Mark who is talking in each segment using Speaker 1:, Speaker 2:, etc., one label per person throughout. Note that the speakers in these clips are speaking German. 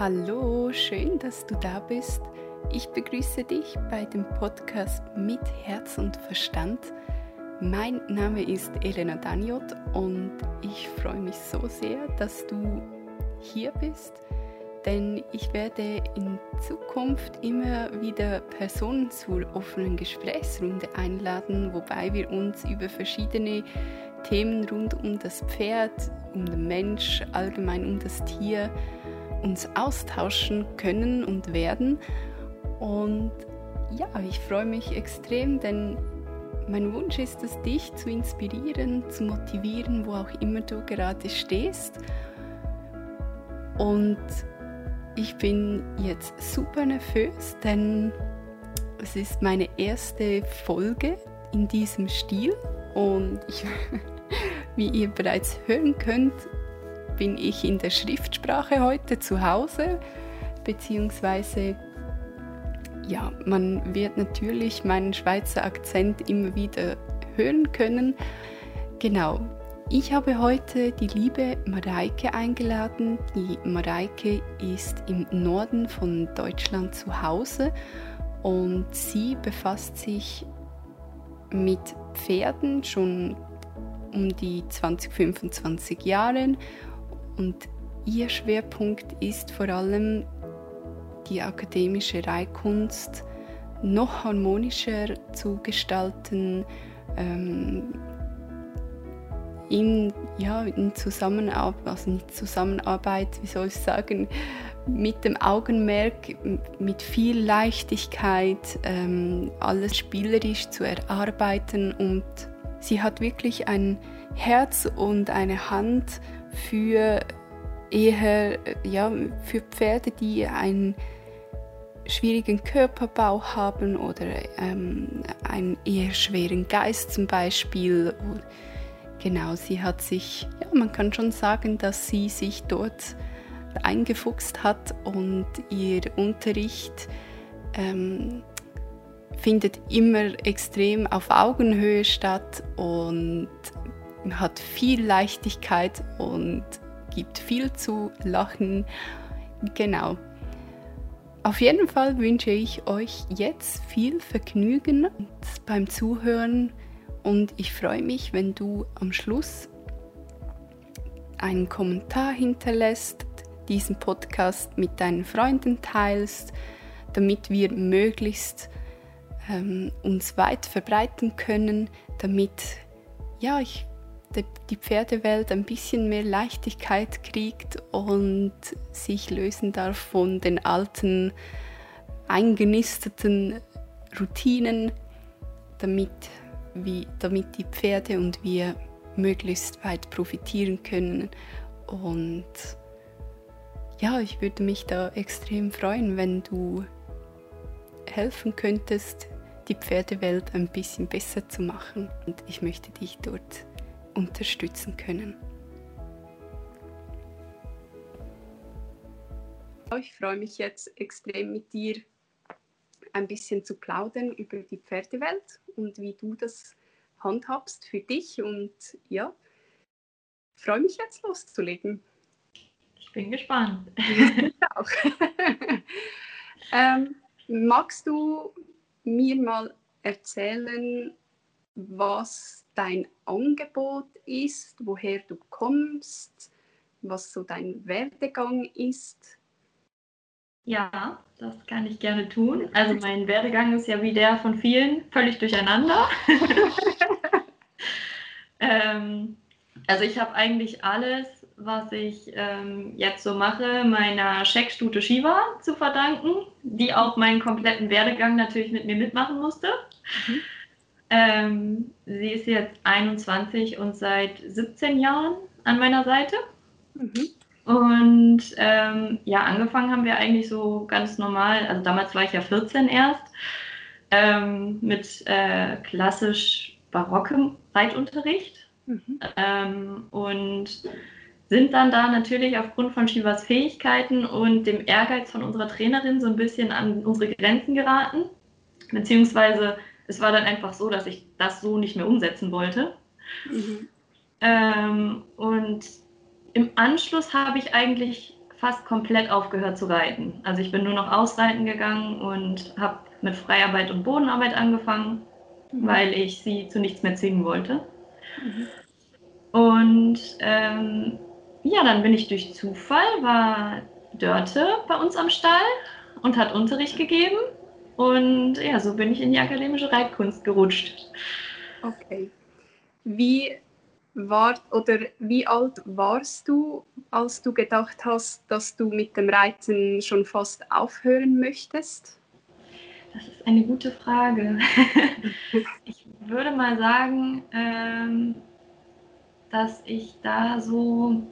Speaker 1: Hallo, schön, dass du da bist. Ich begrüße dich bei dem Podcast mit Herz und Verstand. Mein Name ist Elena Daniot und ich freue mich so sehr, dass du hier bist, denn ich werde in Zukunft immer wieder Personen zur offenen Gesprächsrunde einladen, wobei wir uns über verschiedene Themen rund um das Pferd, um den Mensch, allgemein um das Tier uns austauschen können und werden. Und ja, ich freue mich extrem, denn mein Wunsch ist es, dich zu inspirieren, zu motivieren, wo auch immer du gerade stehst. Und ich bin jetzt super nervös, denn es ist meine erste Folge in diesem Stil und ich, wie ihr bereits hören könnt, bin ich in der Schriftsprache heute zu Hause, beziehungsweise ja, man wird natürlich meinen Schweizer Akzent immer wieder hören können. Genau, ich habe heute die liebe Mareike eingeladen. Die Mareike ist im Norden von Deutschland zu Hause und sie befasst sich mit Pferden schon um die 20, 25 Jahre und ihr Schwerpunkt ist vor allem die akademische Reitkunst noch harmonischer zu gestalten, ähm, in, ja, in Zusammenarbeit, also nicht Zusammenarbeit, wie soll ich sagen, mit dem Augenmerk, mit viel Leichtigkeit, ähm, alles spielerisch zu erarbeiten. Und sie hat wirklich ein Herz und eine Hand für eher ja, für Pferde, die einen schwierigen Körperbau haben oder ähm, einen eher schweren Geist zum Beispiel. Genau, sie hat sich, ja, man kann schon sagen, dass sie sich dort eingefuchst hat und ihr Unterricht ähm, findet immer extrem auf Augenhöhe statt und hat viel Leichtigkeit und gibt viel zu lachen. Genau. Auf jeden Fall wünsche ich euch jetzt viel Vergnügen beim Zuhören und ich freue mich, wenn du am Schluss einen Kommentar hinterlässt, diesen Podcast mit deinen Freunden teilst, damit wir möglichst ähm, uns weit verbreiten können, damit ja, ich die Pferdewelt ein bisschen mehr Leichtigkeit kriegt und sich lösen darf von den alten, eingenisteten Routinen, damit, wie, damit die Pferde und wir möglichst weit profitieren können. Und ja, ich würde mich da extrem freuen, wenn du helfen könntest, die Pferdewelt ein bisschen besser zu machen. Und ich möchte dich dort unterstützen können. Ich freue mich jetzt extrem mit dir ein bisschen zu plaudern über die Pferdewelt und wie du das handhabst für dich. Und ja, freue mich jetzt loszulegen.
Speaker 2: Ich bin gespannt.
Speaker 1: Ich auch. ähm, magst du mir mal erzählen, was dein Angebot ist, woher du kommst, was so dein Werdegang ist?
Speaker 2: Ja, das kann ich gerne tun. Also mein Werdegang ist ja wie der von vielen völlig durcheinander. ähm, also ich habe eigentlich alles, was ich ähm, jetzt so mache, meiner Scheckstute Shiva zu verdanken, die auch meinen kompletten Werdegang natürlich mit mir mitmachen musste. Mhm. Ähm, sie ist jetzt 21 und seit 17 Jahren an meiner Seite. Mhm. Und ähm, ja, angefangen haben wir eigentlich so ganz normal, also damals war ich ja 14 erst, ähm, mit äh, klassisch barockem Reitunterricht. Mhm. Ähm, und sind dann da natürlich aufgrund von Shivas Fähigkeiten und dem Ehrgeiz von unserer Trainerin so ein bisschen an unsere Grenzen geraten. Beziehungsweise es war dann einfach so, dass ich das so nicht mehr umsetzen wollte. Mhm. Ähm, und im Anschluss habe ich eigentlich fast komplett aufgehört zu reiten. Also ich bin nur noch ausreiten gegangen und habe mit Freiarbeit und Bodenarbeit angefangen, mhm. weil ich sie zu nichts mehr zwingen wollte. Mhm. Und ähm, ja, dann bin ich durch Zufall, war Dörte bei uns am Stall und hat Unterricht gegeben. Und ja, so bin ich in die akademische Reitkunst gerutscht.
Speaker 1: Okay. Wie war oder wie alt warst du, als du gedacht hast, dass du mit dem Reiten schon fast aufhören möchtest?
Speaker 2: Das ist eine gute Frage. ich würde mal sagen, ähm, dass ich da so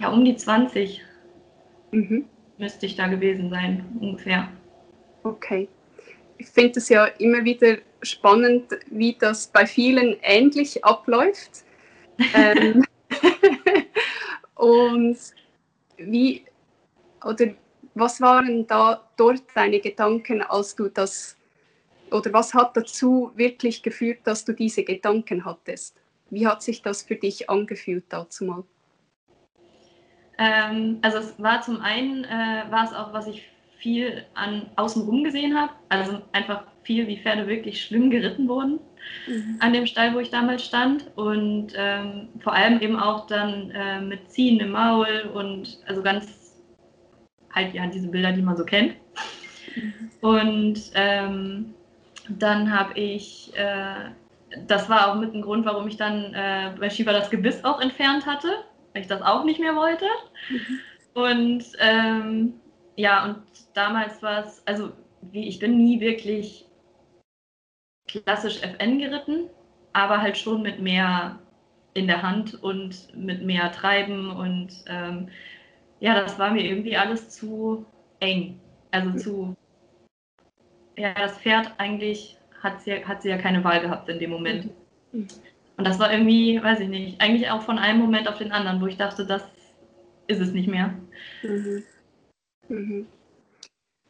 Speaker 2: ja um die 20 mhm. müsste ich da gewesen sein, ungefähr.
Speaker 1: Okay. Ich finde es ja immer wieder spannend, wie das bei vielen ähnlich abläuft ähm, und wie oder was waren da dort deine Gedanken, als du das oder was hat dazu wirklich geführt, dass du diese Gedanken hattest? Wie hat sich das für dich angefühlt dazu mal?
Speaker 2: Ähm, also es war zum einen, äh, war es auch, was ich viel an außenrum gesehen habe. Also einfach viel, wie Pferde wirklich schlimm geritten wurden mhm. an dem Stall, wo ich damals stand. Und ähm, vor allem eben auch dann äh, mit Ziehen im Maul und also ganz halt ja diese Bilder, die man so kennt. Mhm. Und ähm, dann habe ich, äh, das war auch mit ein Grund, warum ich dann äh, bei Shiva das Gebiss auch entfernt hatte, weil ich das auch nicht mehr wollte. Mhm. Und ähm, ja, und damals war es, also wie, ich bin nie wirklich klassisch FN geritten, aber halt schon mit mehr in der Hand und mit mehr Treiben und ähm, ja, das war mir irgendwie alles zu eng. Also zu, ja, das Pferd eigentlich hat sie, hat sie ja keine Wahl gehabt in dem Moment. Und das war irgendwie, weiß ich nicht, eigentlich auch von einem Moment auf den anderen, wo ich dachte, das ist es nicht mehr. Mhm.
Speaker 1: Mhm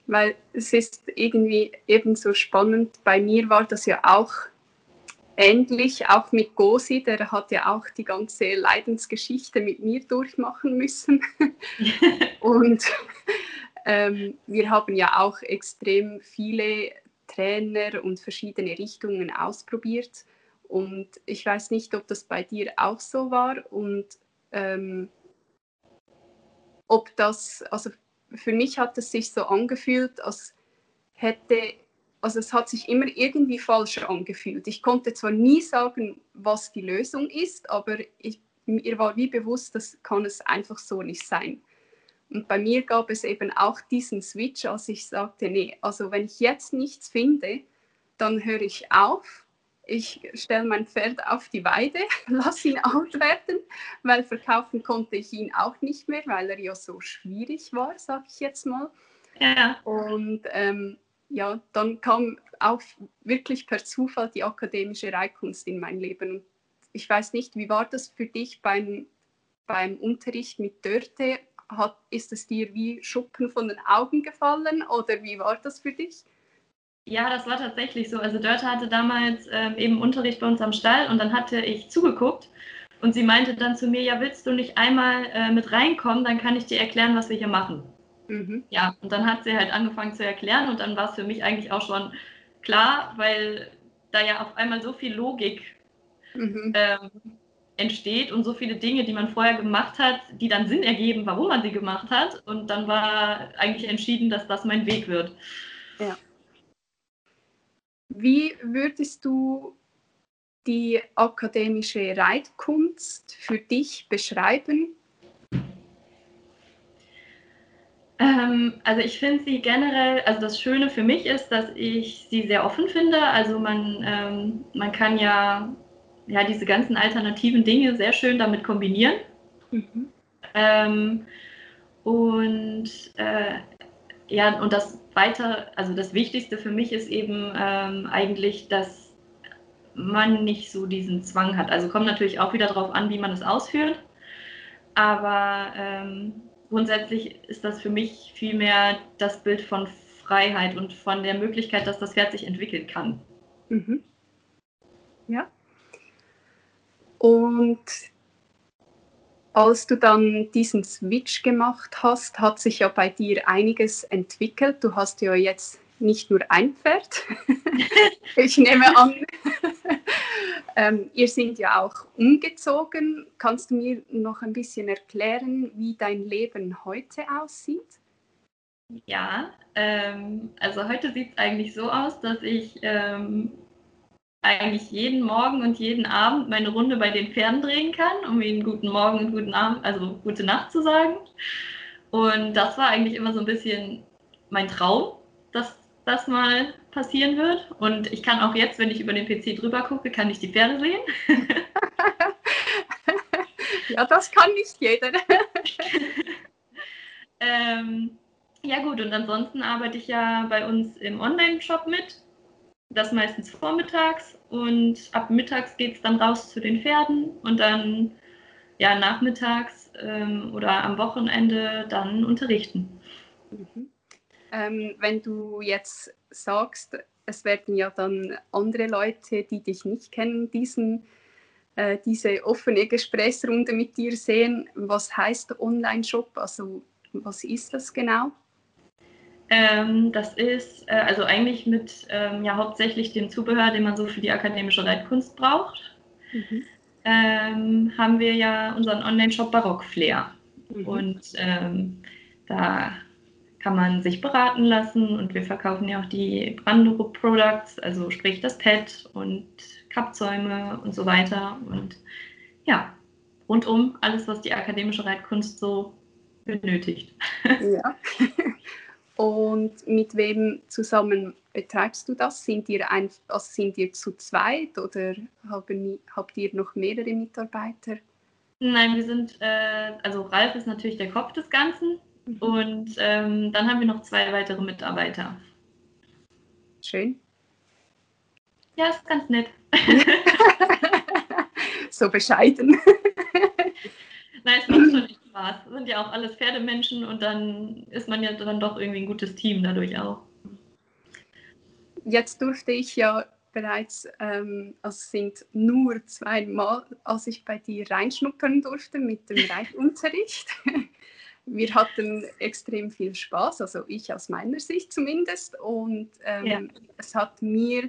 Speaker 1: weil es ist irgendwie ebenso spannend. Bei mir war das ja auch ähnlich, auch mit Gosi, der hat ja auch die ganze Leidensgeschichte mit mir durchmachen müssen. und ähm, wir haben ja auch extrem viele Trainer und verschiedene Richtungen ausprobiert. Und ich weiß nicht, ob das bei dir auch so war und ähm, ob das, also für mich hat es sich so angefühlt, als hätte, also es hat sich immer irgendwie falsch angefühlt. Ich konnte zwar nie sagen, was die Lösung ist, aber ich, mir war wie bewusst, das kann es einfach so nicht sein. Und bei mir gab es eben auch diesen Switch, als ich sagte, nee, also wenn ich jetzt nichts finde, dann höre ich auf ich stelle mein Pferd auf die Weide, lasse ihn alt werden, weil verkaufen konnte ich ihn auch nicht mehr, weil er ja so schwierig war, sage ich jetzt mal. Ja. Und ähm, ja, dann kam auch wirklich per Zufall die akademische Reitkunst in mein Leben. Und ich weiß nicht, wie war das für dich beim, beim Unterricht mit Dörte? Hat, ist es dir wie Schuppen von den Augen gefallen oder wie war das für dich?
Speaker 2: Ja, das war tatsächlich so. Also Dörte hatte damals ähm, eben Unterricht bei uns am Stall und dann hatte ich zugeguckt und sie meinte dann zu mir, ja, willst du nicht einmal äh, mit reinkommen, dann kann ich dir erklären, was wir hier machen. Mhm. Ja, und dann hat sie halt angefangen zu erklären und dann war es für mich eigentlich auch schon klar, weil da ja auf einmal so viel Logik mhm. ähm, entsteht und so viele Dinge, die man vorher gemacht hat, die dann Sinn ergeben, warum man sie gemacht hat. Und dann war eigentlich entschieden, dass das mein Weg wird.
Speaker 1: Ja. Wie würdest du die akademische Reitkunst für dich beschreiben?
Speaker 2: Ähm, also ich finde sie generell, also das Schöne für mich ist, dass ich sie sehr offen finde. Also man, ähm, man kann ja, ja diese ganzen alternativen Dinge sehr schön damit kombinieren. Mhm. Ähm, und äh, ja, und das weiter, also das Wichtigste für mich ist eben ähm, eigentlich, dass man nicht so diesen Zwang hat. Also kommt natürlich auch wieder darauf an, wie man es ausführt. Aber ähm, grundsätzlich ist das für mich vielmehr das Bild von Freiheit und von der Möglichkeit, dass das Pferd sich entwickeln kann. Mhm.
Speaker 1: Ja. Und Als du dann diesen Switch gemacht hast, hat sich ja bei dir einiges entwickelt. Du hast ja jetzt nicht nur ein Pferd. ich nehme an, ähm, ihr seid ja auch umgezogen. Kannst du mir noch ein bisschen erklären, wie dein Leben heute aussieht?
Speaker 2: Ja, ähm, also heute sieht es eigentlich so aus, dass ich ähm, eigentlich jeden Morgen und jeden Abend meine Runde bei den Pferden drehen kann, um ihnen guten Morgen und guten Abend, also gute Nacht zu sagen. Und das war eigentlich immer so ein bisschen mein Traum, dass das mal passieren wird. Und ich kann auch jetzt, wenn ich über den PC drüber gucke, kann ich die Pferde sehen.
Speaker 1: ja, das kann nicht jeder.
Speaker 2: ähm, ja gut, und ansonsten arbeite ich ja bei uns im Online-Shop mit. Das meistens vormittags und ab mittags geht es dann raus zu den Pferden und dann ja nachmittags ähm, oder am Wochenende dann unterrichten.
Speaker 1: Mhm. Ähm, wenn du jetzt sagst, es werden ja dann andere Leute, die dich nicht kennen, diesen, äh, diese offene Gesprächsrunde mit dir sehen. Was heißt Online-Shop? Also was ist das genau?
Speaker 2: Ähm, das ist äh, also eigentlich mit ähm, ja hauptsächlich dem Zubehör, den man so für die akademische Reitkunst braucht. Mhm. Ähm, haben wir ja unseren Online-Shop Barock Flair. Mhm. Und ähm, da kann man sich beraten lassen und wir verkaufen ja auch die Brandenburg Products, also sprich das Pad und Kappzäume und so weiter. Und ja, rundum alles, was die akademische Reitkunst so benötigt.
Speaker 1: Ja. Und mit wem zusammen betreibst du das? Sind ihr, ein, also sind ihr zu zweit oder habt ihr noch mehrere Mitarbeiter?
Speaker 2: Nein, wir sind, äh, also Ralf ist natürlich der Kopf des Ganzen mhm. und ähm, dann haben wir noch zwei weitere Mitarbeiter.
Speaker 1: Schön.
Speaker 2: Ja, ist ganz nett.
Speaker 1: so bescheiden.
Speaker 2: Nein, es macht schon Spaß. Das sind ja auch alles Pferdemenschen und dann ist man ja dann doch irgendwie ein gutes Team dadurch auch.
Speaker 1: Jetzt durfte ich ja bereits, ähm, also es sind nur zweimal, als ich bei dir reinschnuppern durfte mit dem Reitunterricht. Wir hatten extrem viel Spaß, also ich aus meiner Sicht zumindest. Und ähm, ja. es hat mir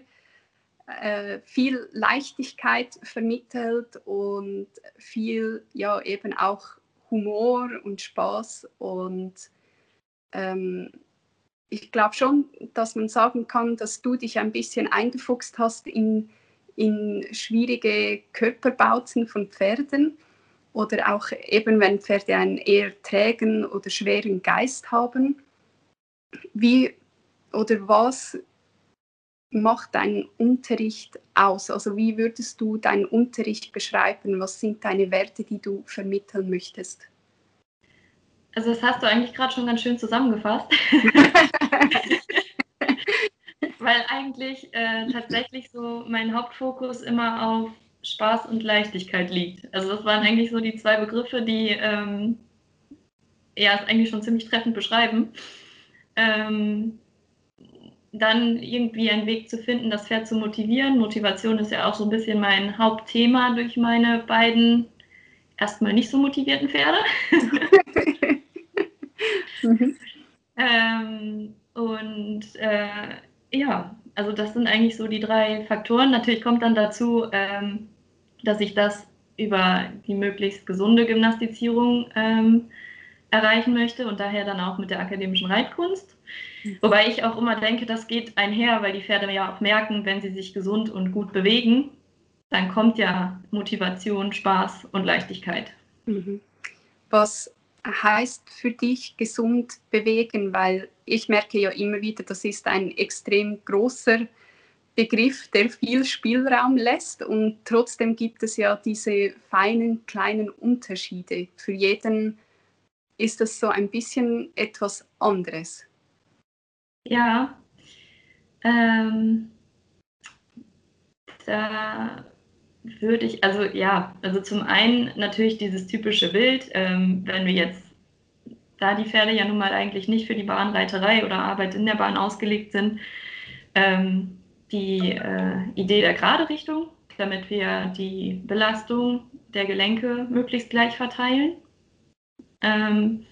Speaker 1: äh, viel Leichtigkeit vermittelt und viel, ja, eben auch Humor und Spaß und ähm, ich glaube schon, dass man sagen kann, dass du dich ein bisschen eingefuchst hast in, in schwierige Körperbauten von Pferden oder auch eben, wenn Pferde einen eher trägen oder schweren Geist haben. Wie oder was macht dein Unterricht aus? Also wie würdest du deinen Unterricht beschreiben? Was sind deine Werte, die du vermitteln möchtest?
Speaker 2: Also das hast du eigentlich gerade schon ganz schön zusammengefasst. Weil eigentlich äh, tatsächlich so mein Hauptfokus immer auf Spaß und Leichtigkeit liegt. Also das waren eigentlich so die zwei Begriffe, die ähm, ja es eigentlich schon ziemlich treffend beschreiben. Ähm, dann irgendwie einen Weg zu finden, das Pferd zu motivieren. Motivation ist ja auch so ein bisschen mein Hauptthema durch meine beiden erstmal nicht so motivierten Pferde. mhm. ähm, und äh, ja, also das sind eigentlich so die drei Faktoren. Natürlich kommt dann dazu, ähm, dass ich das über die möglichst gesunde Gymnastizierung ähm, erreichen möchte und daher dann auch mit der akademischen Reitkunst. Wobei ich auch immer denke, das geht einher, weil die Pferde ja auch merken, wenn sie sich gesund und gut bewegen, dann kommt ja Motivation, Spaß und Leichtigkeit.
Speaker 1: Mhm. Was heißt für dich gesund bewegen? Weil ich merke ja immer wieder, das ist ein extrem großer Begriff, der viel Spielraum lässt und trotzdem gibt es ja diese feinen kleinen Unterschiede. Für jeden ist das so ein bisschen etwas anderes.
Speaker 2: Ja, ähm, da würde ich, also ja, also zum einen natürlich dieses typische Bild, ähm, wenn wir jetzt, da die Pferde ja nun mal eigentlich nicht für die Bahnreiterei oder Arbeit in der Bahn ausgelegt sind, ähm, die äh, Idee der gerade Richtung, damit wir die Belastung der Gelenke möglichst gleich verteilen. Ähm,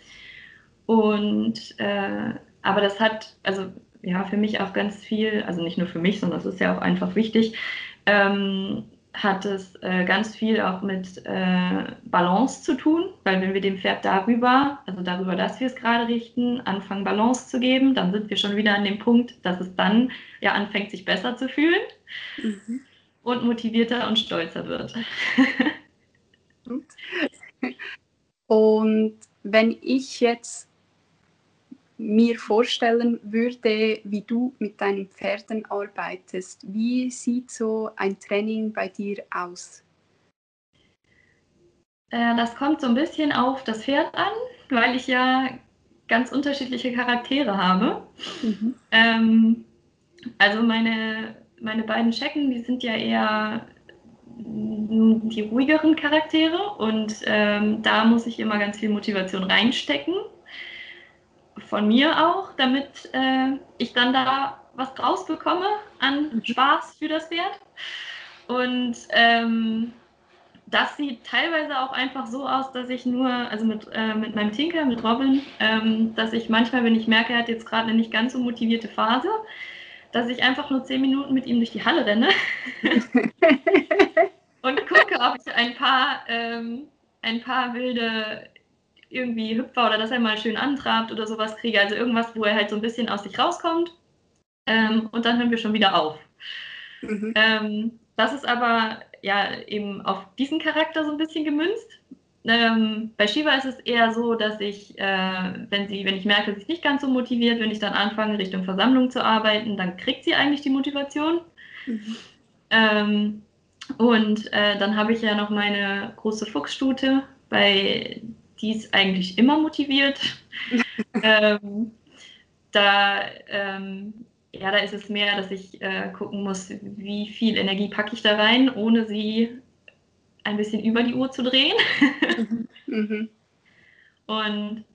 Speaker 2: und äh, aber das hat, also ja, für mich auch ganz viel, also nicht nur für mich, sondern es ist ja auch einfach wichtig, ähm, hat es äh, ganz viel auch mit äh, Balance zu tun, weil wenn wir dem Pferd darüber, also darüber, dass wir es gerade richten, anfangen Balance zu geben, dann sind wir schon wieder an dem Punkt, dass es dann ja anfängt, sich besser zu fühlen mhm. und motivierter und stolzer wird.
Speaker 1: und wenn ich jetzt mir vorstellen würde, wie du mit deinen Pferden arbeitest. Wie sieht so ein Training bei dir aus?
Speaker 2: Äh, das kommt so ein bisschen auf das Pferd an, weil ich ja ganz unterschiedliche Charaktere habe. Mhm. Ähm, also meine, meine beiden Schecken, die sind ja eher die ruhigeren Charaktere und ähm, da muss ich immer ganz viel Motivation reinstecken von mir auch, damit äh, ich dann da was draus bekomme an mhm. Spaß für das Pferd. Und ähm, das sieht teilweise auch einfach so aus, dass ich nur, also mit, äh, mit meinem Tinker, mit Robin, ähm, dass ich manchmal, wenn ich merke, er hat jetzt gerade eine nicht ganz so motivierte Phase, dass ich einfach nur zehn Minuten mit ihm durch die Halle renne und gucke, ob ich ein paar, ähm, ein paar wilde irgendwie Hüpfer oder dass er mal schön antrabt oder sowas kriege. Also irgendwas, wo er halt so ein bisschen aus sich rauskommt. Ähm, und dann hören wir schon wieder auf. Mhm. Ähm, das ist aber ja eben auf diesen Charakter so ein bisschen gemünzt. Ähm, bei Shiva ist es eher so, dass ich, äh, wenn sie, wenn ich merke, sie ist nicht ganz so motiviert, wenn ich dann anfange, Richtung Versammlung zu arbeiten, dann kriegt sie eigentlich die Motivation. Mhm. Ähm, und äh, dann habe ich ja noch meine große Fuchsstute, bei die ist eigentlich immer motiviert. ähm, da, ähm, ja, da ist es mehr, dass ich äh, gucken muss, wie viel Energie packe ich da rein, ohne sie ein bisschen über die Uhr zu drehen. mhm. Und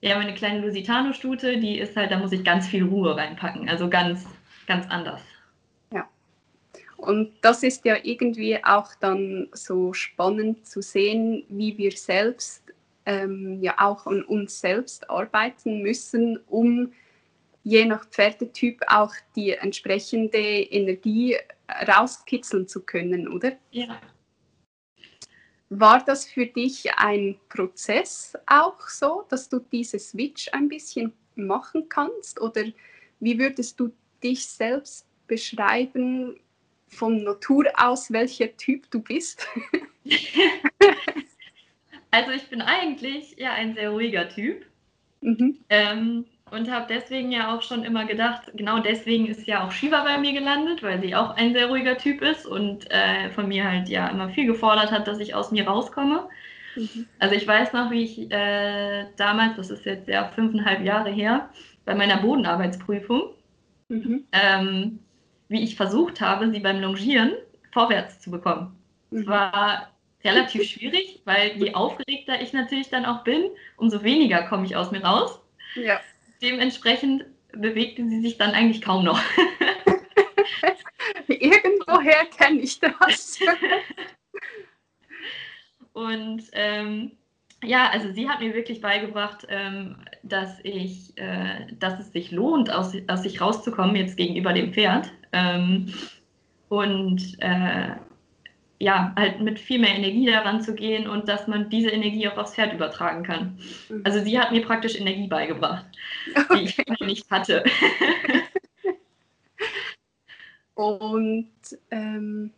Speaker 2: ja, meine kleine Lusitano-Stute, die ist halt, da muss ich ganz viel Ruhe reinpacken, also ganz, ganz anders.
Speaker 1: Ja. Und das ist ja irgendwie auch dann so spannend zu sehen, wie wir selbst ähm, ja auch an uns selbst arbeiten müssen, um je nach Pferdetyp auch die entsprechende Energie rauskitzeln zu können, oder?
Speaker 2: Ja.
Speaker 1: War das für dich ein Prozess auch so, dass du diese Switch ein bisschen machen kannst? Oder wie würdest du dich selbst beschreiben von Natur aus, welcher Typ du bist?
Speaker 2: Also ich bin eigentlich ja ein sehr ruhiger Typ. Mhm. Ähm, und habe deswegen ja auch schon immer gedacht, genau deswegen ist ja auch Shiva bei mir gelandet, weil sie auch ein sehr ruhiger Typ ist und äh, von mir halt ja immer viel gefordert hat, dass ich aus mir rauskomme. Mhm. Also ich weiß noch, wie ich äh, damals, das ist jetzt ja fünfeinhalb Jahre her, bei meiner Bodenarbeitsprüfung, mhm. ähm, wie ich versucht habe, sie beim Longieren vorwärts zu bekommen. Es mhm. war relativ schwierig, weil je aufgeregter ich natürlich dann auch bin, umso weniger komme ich aus mir raus. Ja. Dementsprechend bewegte sie sich dann eigentlich kaum noch.
Speaker 1: Irgendwoher kenne ich das.
Speaker 2: Und ähm, ja, also sie hat mir wirklich beigebracht, ähm, dass ich, äh, dass es sich lohnt, aus, aus sich rauszukommen jetzt gegenüber dem Pferd. Ähm, und äh, ja, halt mit viel mehr Energie daran zu gehen und dass man diese Energie auch aufs Pferd übertragen kann. Mhm. Also sie hat mir praktisch Energie beigebracht, okay. die ich noch nicht hatte.
Speaker 1: und ähm,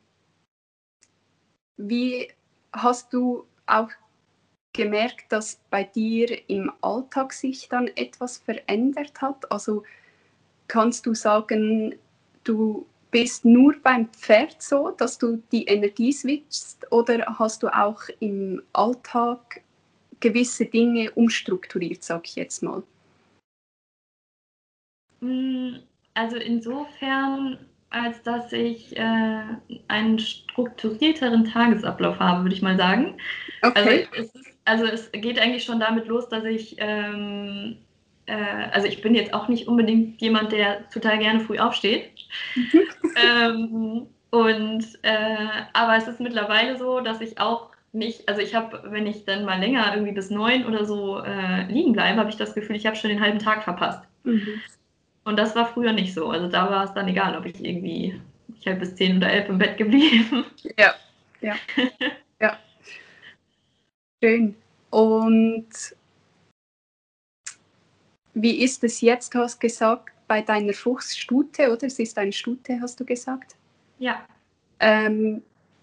Speaker 1: wie hast du auch gemerkt, dass bei dir im Alltag sich dann etwas verändert hat? Also kannst du sagen, du bist nur beim Pferd so, dass du die Energie switchst oder hast du auch im Alltag gewisse Dinge umstrukturiert, sag ich jetzt mal?
Speaker 2: Mm, also insofern, als dass ich äh, einen strukturierteren Tagesablauf habe, würde ich mal sagen. Okay. Also es, ist, also es geht eigentlich schon damit los, dass ich ähm, äh, also ich bin jetzt auch nicht unbedingt jemand, der total gerne früh aufsteht. ähm, und äh, aber es ist mittlerweile so, dass ich auch nicht, also ich habe, wenn ich dann mal länger irgendwie bis neun oder so äh, liegen bleibe, habe ich das Gefühl, ich habe schon den halben Tag verpasst. Mhm. Und das war früher nicht so. Also da war es dann egal, ob ich irgendwie, ich habe bis zehn oder elf im Bett geblieben.
Speaker 1: Ja, ja, ja. Schön. Und wie ist es jetzt, du hast gesagt, bei deiner Fuchsstute, oder? Es ist eine Stute, hast du gesagt?
Speaker 2: Ja.
Speaker 1: Ähm,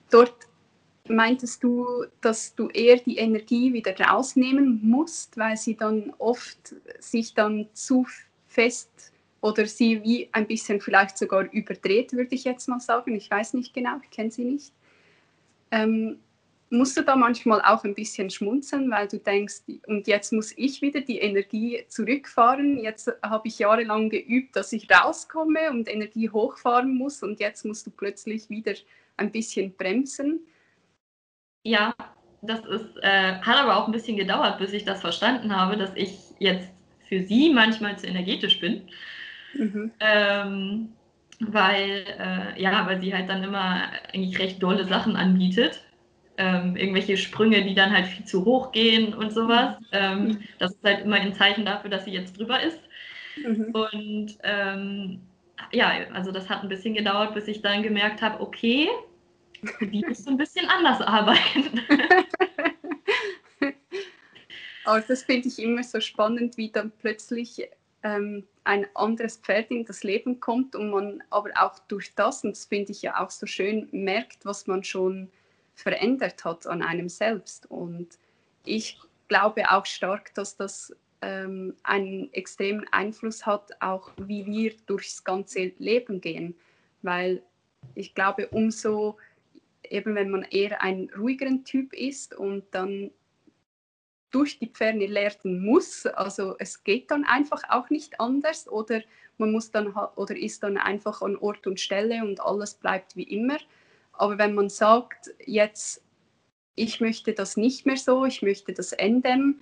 Speaker 1: dort meintest du, dass du eher die Energie wieder rausnehmen musst, weil sie dann oft sich dann zu fest oder sie wie ein bisschen vielleicht sogar überdreht, würde ich jetzt mal sagen. Ich weiß nicht genau, ich kenne sie nicht. Ähm, musst du da manchmal auch ein bisschen schmunzeln, weil du denkst, und jetzt muss ich wieder die Energie zurückfahren. Jetzt habe ich jahrelang geübt, dass ich rauskomme und Energie hochfahren muss und jetzt musst du plötzlich wieder ein bisschen bremsen.
Speaker 2: Ja, das ist, äh, hat aber auch ein bisschen gedauert, bis ich das verstanden habe, dass ich jetzt für sie manchmal zu energetisch bin. Mhm. Ähm, weil, äh, ja, weil sie halt dann immer eigentlich recht dolle Sachen anbietet ähm, irgendwelche Sprünge, die dann halt viel zu hoch gehen und sowas. Ähm, mhm. das ist halt immer ein Zeichen dafür, dass sie jetzt drüber ist. Mhm. Und ähm, ja, also das hat ein bisschen gedauert, bis ich dann gemerkt habe, okay, die muss so ein bisschen anders arbeiten.
Speaker 1: Aber das finde ich immer so spannend, wie dann plötzlich ähm, ein anderes Pferd in das Leben kommt und man aber auch durch das, und das finde ich ja auch so schön, merkt, was man schon verändert hat an einem selbst. Und ich glaube auch stark, dass das ähm, einen extremen Einfluss hat, auch wie wir durchs ganze Leben gehen. Weil ich glaube, umso, eben wenn man eher ein ruhigeren Typ ist und dann durch die Pferde lernen muss, also es geht dann einfach auch nicht anders oder man muss dann oder ist dann einfach an Ort und Stelle und alles bleibt wie immer. Aber wenn man sagt, jetzt, ich möchte das nicht mehr so, ich möchte das ändern,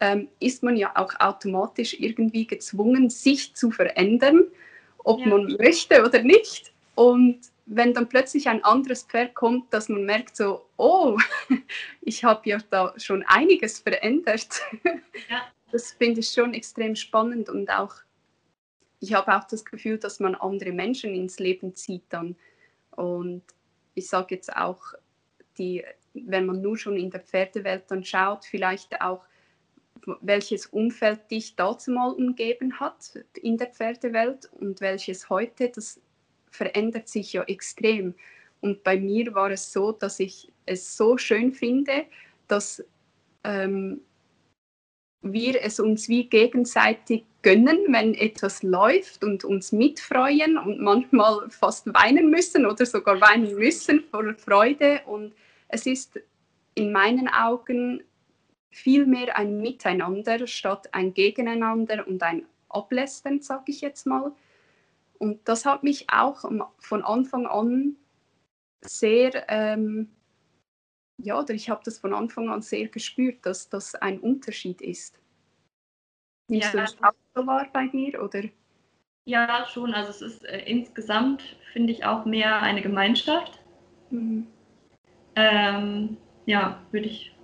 Speaker 1: ähm, ist man ja auch automatisch irgendwie gezwungen, sich zu verändern, ob ja. man möchte oder nicht. Und wenn dann plötzlich ein anderes Pferd kommt, dass man merkt so, oh, ich habe ja da schon einiges verändert. Ja. Das finde ich schon extrem spannend und auch, ich habe auch das Gefühl, dass man andere Menschen ins Leben zieht dann. Und ich sage jetzt auch, die, wenn man nur schon in der Pferdewelt dann schaut, vielleicht auch, welches Umfeld dich dazu mal umgeben hat in der Pferdewelt und welches heute, das verändert sich ja extrem. Und bei mir war es so, dass ich es so schön finde, dass ähm, wir es uns wie gegenseitig gönnen, wenn etwas läuft und uns mitfreuen und manchmal fast weinen müssen oder sogar weinen müssen vor Freude. Und es ist in meinen Augen viel mehr ein Miteinander statt ein Gegeneinander und ein Ablästern, sage ich jetzt mal. Und das hat mich auch von Anfang an sehr, ähm, ja, oder ich habe das von Anfang an sehr gespürt, dass das ein Unterschied ist. Nimmst ja. du das auch so wahr bei dir? Oder?
Speaker 2: Ja, schon. Also es ist äh, insgesamt, finde ich, auch mehr eine Gemeinschaft. Mhm. Ähm, ja, würde ich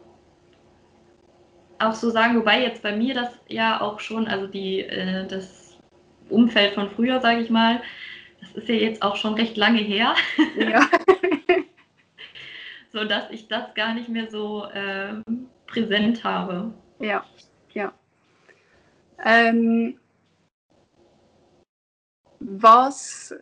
Speaker 2: auch so sagen, wobei jetzt bei mir das ja auch schon, also die, äh, das Umfeld von früher, sage ich mal, das ist ja jetzt auch schon recht lange her. Ja. so dass ich das gar nicht mehr so äh, präsent habe.
Speaker 1: Ja, ja. Ähm, was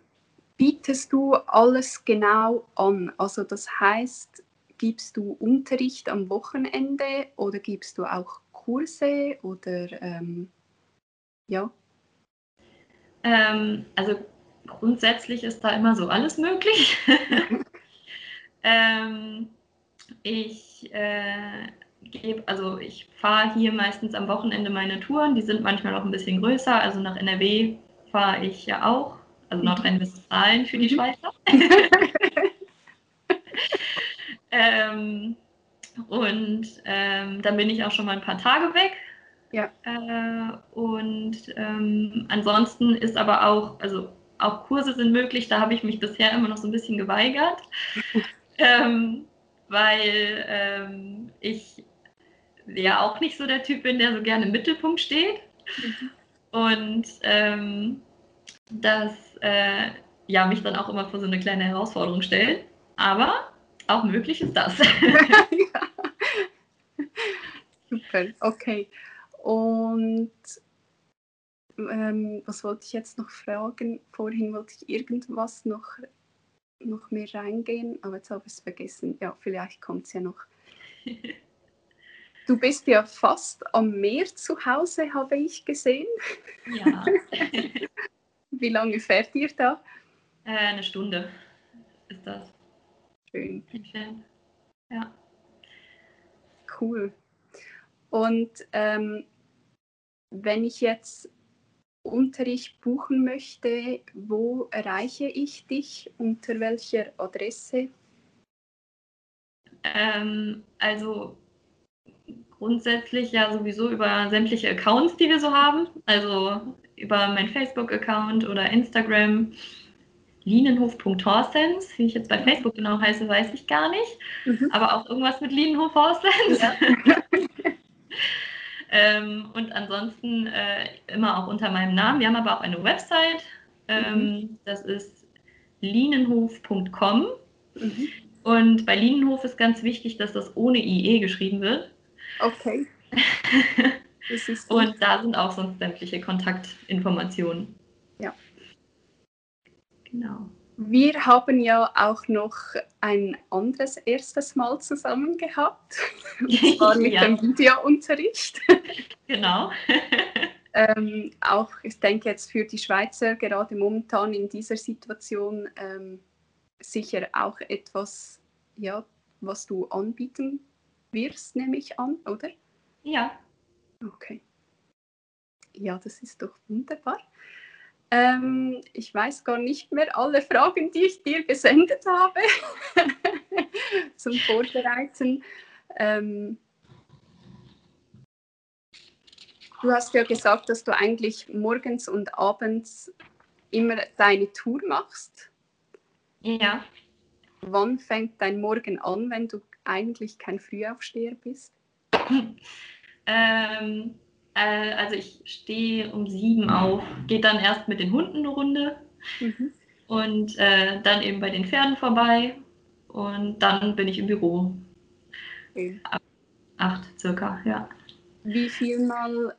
Speaker 1: bietest du alles genau an? Also das heißt, gibst du Unterricht am Wochenende oder gibst du auch Kurse oder ähm, ja?
Speaker 2: Ähm, also grundsätzlich ist da immer so alles möglich. ähm, ich äh, gebe, also ich fahre hier meistens am Wochenende meine Touren, die sind manchmal auch ein bisschen größer, also nach NRW fahre ich ja auch, also mhm. Nordrhein-Westfalen für die mhm. Schweizer. ähm, und ähm, dann bin ich auch schon mal ein paar Tage weg.
Speaker 1: Ja.
Speaker 2: Äh, und ähm, ansonsten ist aber auch, also auch Kurse sind möglich, da habe ich mich bisher immer noch so ein bisschen geweigert. ähm, weil ähm, ich ja auch nicht so der Typ bin, der so gerne im Mittelpunkt steht. Mhm. Und ähm, das äh, ja, mich dann auch immer vor so eine kleine Herausforderung stellt. Aber auch möglich ist das.
Speaker 1: Super, okay. Und ähm, was wollte ich jetzt noch fragen? Vorhin wollte ich irgendwas noch, noch mehr reingehen, aber jetzt habe ich es vergessen. Ja, vielleicht kommt es ja noch. Du bist ja fast am Meer zu Hause, habe ich gesehen.
Speaker 2: Ja.
Speaker 1: Wie lange fährt ihr da?
Speaker 2: Äh, eine Stunde ist das.
Speaker 1: Schön.
Speaker 2: Entfernt. Ja.
Speaker 1: Cool. Und ähm, wenn ich jetzt Unterricht buchen möchte, wo erreiche ich dich? Unter welcher Adresse?
Speaker 2: Ähm, also grundsätzlich ja sowieso über sämtliche Accounts, die wir so haben. Also über mein Facebook-Account oder Instagram. Lienenhof.horsens. Wie ich jetzt bei Facebook genau heiße, weiß ich gar nicht. Mhm. Aber auch irgendwas mit Lienenhof Horsens. Ja. ähm, und ansonsten äh, immer auch unter meinem Namen. Wir haben aber auch eine Website. Ähm, mhm. Das ist lienenhof.com. Mhm. Und bei Lienenhof ist ganz wichtig, dass das ohne IE geschrieben wird.
Speaker 1: Okay.
Speaker 2: und da sind auch sonst sämtliche Kontaktinformationen.
Speaker 1: Ja. Genau. Wir haben ja auch noch ein anderes erstes Mal zusammen gehabt. Und zwar mit ja. dem Videounterricht.
Speaker 2: Genau.
Speaker 1: ähm, auch, ich denke jetzt für die Schweizer gerade momentan in dieser Situation ähm, sicher auch etwas, ja, was du anbieten wirst, nehme ich an, oder?
Speaker 2: Ja.
Speaker 1: Okay. Ja, das ist doch wunderbar. Ähm, ich weiß gar nicht mehr alle Fragen, die ich dir gesendet habe zum Vorbereiten. Ähm, du hast ja gesagt, dass du eigentlich morgens und abends immer deine Tour machst.
Speaker 2: Ja.
Speaker 1: Wann fängt dein Morgen an, wenn du eigentlich kein Frühaufsteher bist?
Speaker 2: ähm, äh, also ich stehe um sieben auf, gehe dann erst mit den Hunden eine Runde mhm. und äh, dann eben bei den Pferden vorbei und dann bin ich im Büro. Okay. Ab acht circa, ja.
Speaker 1: Wie viel Mal,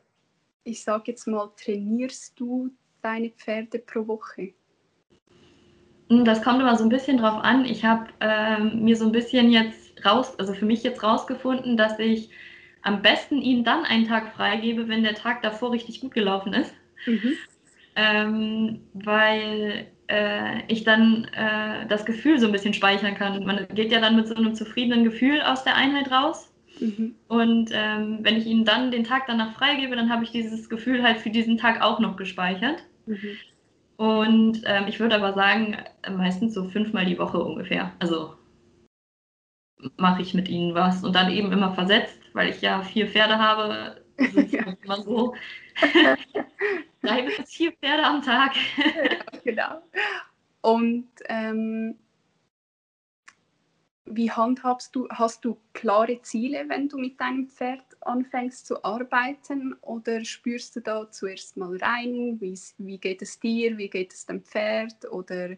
Speaker 1: ich sage jetzt mal, trainierst du deine Pferde pro Woche?
Speaker 2: Hm, das kommt immer so ein bisschen drauf an. Ich habe ähm, mir so ein bisschen jetzt raus, also für mich jetzt rausgefunden, dass ich am besten ihnen dann einen Tag freigebe, wenn der Tag davor richtig gut gelaufen ist. Mhm. Ähm, weil äh, ich dann äh, das Gefühl so ein bisschen speichern kann. Man geht ja dann mit so einem zufriedenen Gefühl aus der Einheit raus. Mhm. Und ähm, wenn ich ihnen dann den Tag danach freigebe, dann habe ich dieses Gefühl halt für diesen Tag auch noch gespeichert. Mhm. Und ähm, ich würde aber sagen, meistens so fünfmal die Woche ungefähr. Also mache ich mit ihnen was und dann eben immer versetzt, weil ich ja vier Pferde habe. Sind ja. immer so drei bis vier Pferde am Tag.
Speaker 1: ja, genau. Und ähm, wie handhabst du, hast du klare Ziele, wenn du mit deinem Pferd anfängst zu arbeiten oder spürst du da zuerst mal rein, wie, wie geht es dir, wie geht es dem Pferd oder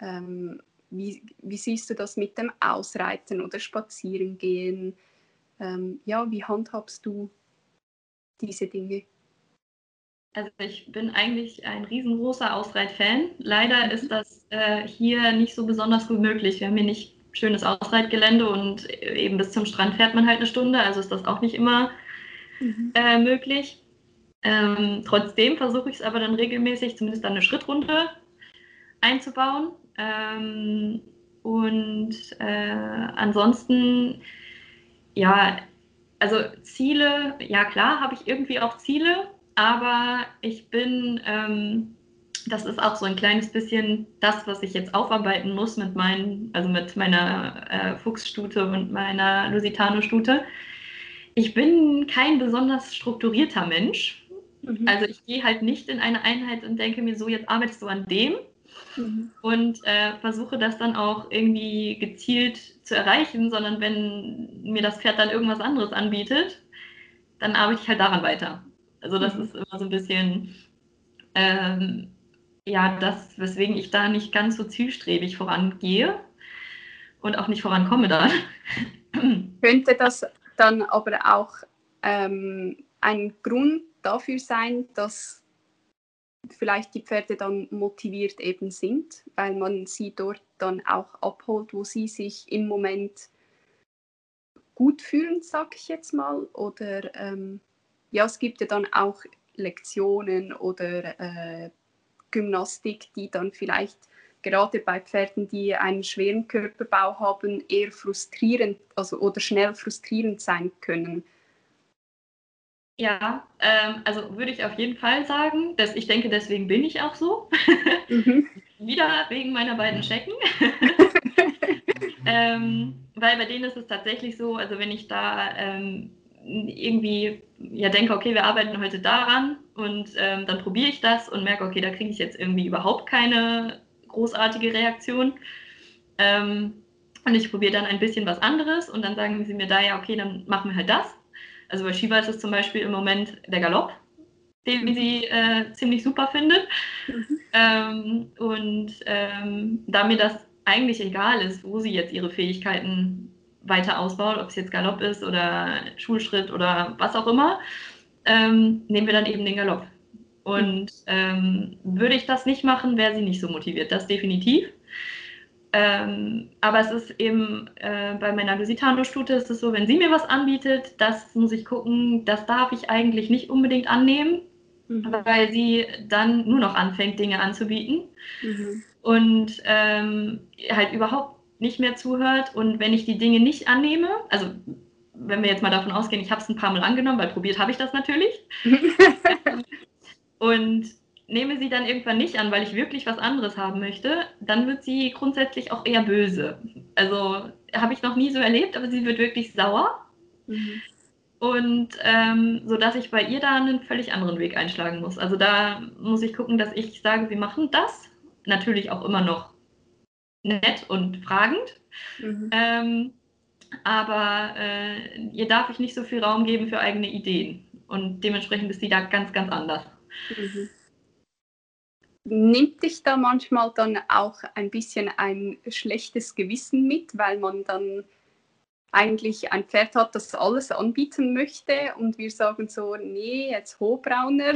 Speaker 1: ähm, wie, wie siehst du das mit dem Ausreiten oder Spazierengehen? Ähm, ja, wie handhabst du diese Dinge?
Speaker 2: Also ich bin eigentlich ein riesengroßer Ausreit-Fan. Leider mhm. ist das äh, hier nicht so besonders gut möglich. Wir haben hier nicht schönes Ausreitgelände und eben bis zum Strand fährt man halt eine Stunde, also ist das auch nicht immer mhm. äh, möglich. Ähm, trotzdem versuche ich es aber dann regelmäßig, zumindest eine Schrittrunde einzubauen. Ähm, und äh, ansonsten, ja, also Ziele, ja klar, habe ich irgendwie auch Ziele, aber ich bin, ähm, das ist auch so ein kleines bisschen das, was ich jetzt aufarbeiten muss mit meinen, also mit meiner äh, Fuchsstute und meiner Lusitano-Stute. Ich bin kein besonders strukturierter Mensch. Mhm. Also ich gehe halt nicht in eine Einheit und denke mir so, jetzt arbeitest du an dem, mhm. und äh, versuche das dann auch irgendwie gezielt zu erreichen, sondern wenn mir das Pferd dann irgendwas anderes anbietet, dann arbeite ich halt daran weiter. Also das mhm. ist immer so ein bisschen ähm, ja das, weswegen ich da nicht ganz so zielstrebig vorangehe und auch nicht vorankomme dann.
Speaker 1: Könnte das dann aber auch ähm, ein Grund dafür sein, dass vielleicht die Pferde dann motiviert eben sind, weil man sie dort dann auch abholt, wo sie sich im Moment gut fühlen, sag ich jetzt mal. Oder ähm, ja, es gibt ja dann auch Lektionen oder äh, Gymnastik, die dann vielleicht gerade bei Pferden, die einen schweren Körperbau haben, eher frustrierend also, oder schnell frustrierend sein können.
Speaker 2: Ja, ähm, also würde ich auf jeden Fall sagen, dass ich denke, deswegen bin ich auch so. Mhm. Wieder wegen meiner beiden Schecken. ähm, weil bei denen ist es tatsächlich so, also wenn ich da ähm, irgendwie ja denke, okay, wir arbeiten heute daran und ähm, dann probiere ich das und merke, okay, da kriege ich jetzt irgendwie überhaupt keine großartige Reaktion. Ähm, und ich probiere dann ein bisschen was anderes und dann sagen sie mir da, ja, okay, dann machen wir halt das. Also bei Shiva ist es zum Beispiel im Moment der Galopp, den mhm. sie äh, ziemlich super findet. Mhm. Ähm, und ähm, da mir das eigentlich egal ist, wo sie jetzt ihre Fähigkeiten weiter ausbaut, ob es jetzt Galopp ist oder Schulschritt oder was auch immer, ähm, nehmen wir dann eben den Galopp. Und ähm, würde ich das nicht machen, wäre sie nicht so motiviert, das definitiv. Ähm, aber es ist eben äh, bei meiner Lusitano-Stute ist es so, wenn sie mir was anbietet, das muss ich gucken, das darf ich eigentlich nicht unbedingt annehmen, mhm. weil sie dann nur noch anfängt, Dinge anzubieten mhm. und ähm, halt überhaupt nicht mehr zuhört. Und wenn ich die Dinge nicht annehme, also wenn wir jetzt mal davon ausgehen, ich habe es ein paar Mal angenommen, weil probiert habe ich das natürlich. und nehme sie dann irgendwann nicht an, weil ich wirklich was anderes haben möchte, dann wird sie grundsätzlich auch eher böse. Also habe ich noch nie so erlebt, aber sie wird wirklich sauer. Mhm. Und ähm, so dass ich bei ihr da einen völlig anderen Weg einschlagen muss. Also da muss ich gucken, dass ich sage, wir machen das. Natürlich auch immer noch nett und fragend. Mhm. Ähm, aber äh, ihr darf ich nicht so viel Raum geben für eigene Ideen. Und dementsprechend ist sie da ganz, ganz anders. Mhm
Speaker 1: nimmt dich da manchmal dann auch ein bisschen ein schlechtes Gewissen mit, weil man dann eigentlich ein Pferd hat, das alles anbieten möchte und wir sagen so, nee, jetzt Hohbrauner,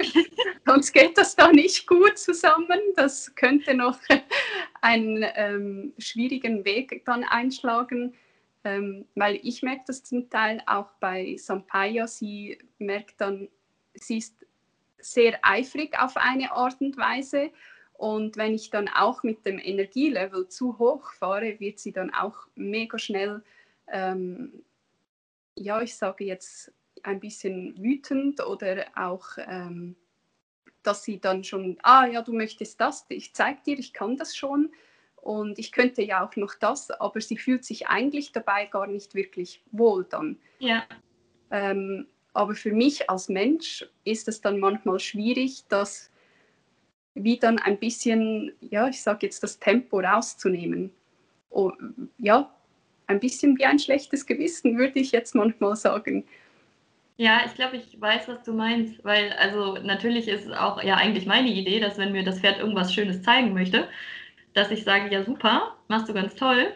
Speaker 1: sonst geht das da nicht gut zusammen. Das könnte noch einen ähm, schwierigen Weg dann einschlagen, ähm, weil ich merke das zum Teil auch bei Sampaio, sie merkt dann, sie ist sehr eifrig auf eine Art und Weise. Und wenn ich dann auch mit dem Energielevel zu hoch fahre, wird sie dann auch mega schnell, ähm, ja, ich sage jetzt ein bisschen wütend oder auch, ähm, dass sie dann schon, ah ja, du möchtest das, ich zeige dir, ich kann das schon und ich könnte ja auch noch das, aber sie fühlt sich eigentlich dabei gar nicht wirklich wohl dann.
Speaker 2: Ja.
Speaker 1: Ähm, aber für mich als Mensch ist es dann manchmal schwierig, das wie dann ein bisschen, ja, ich sage jetzt das Tempo rauszunehmen. Oh, ja, ein bisschen wie ein schlechtes Gewissen, würde ich jetzt manchmal sagen.
Speaker 2: Ja, ich glaube, ich weiß, was du meinst, weil also natürlich ist es auch ja eigentlich meine Idee, dass wenn mir das Pferd irgendwas Schönes zeigen möchte, dass ich sage, ja super, machst du ganz toll.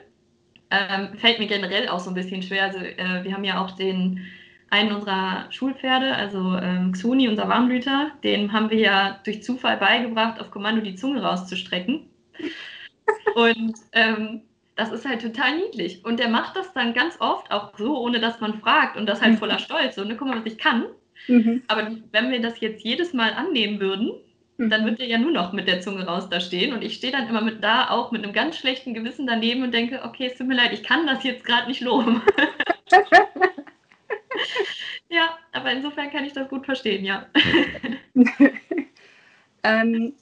Speaker 2: Ähm, fällt mir generell auch so ein bisschen schwer. Also äh, wir haben ja auch den einen unserer Schulpferde, also ähm, Xuni, unser Warmblüter, dem haben wir ja durch Zufall beigebracht, auf Kommando die Zunge rauszustrecken. Und ähm, das ist halt total niedlich. Und der macht das dann ganz oft auch so, ohne dass man fragt und das halt voller Stolz. So, ne, guck mal, was ich kann. Mhm. Aber wenn wir das jetzt jedes Mal annehmen würden, mhm. dann wird er ja nur noch mit der Zunge raus da stehen. Und ich stehe dann immer mit da auch mit einem ganz schlechten Gewissen daneben und denke, okay, es tut mir leid, ich kann das jetzt gerade nicht loben. ja, aber insofern kann ich das gut verstehen, ja.
Speaker 1: ähm,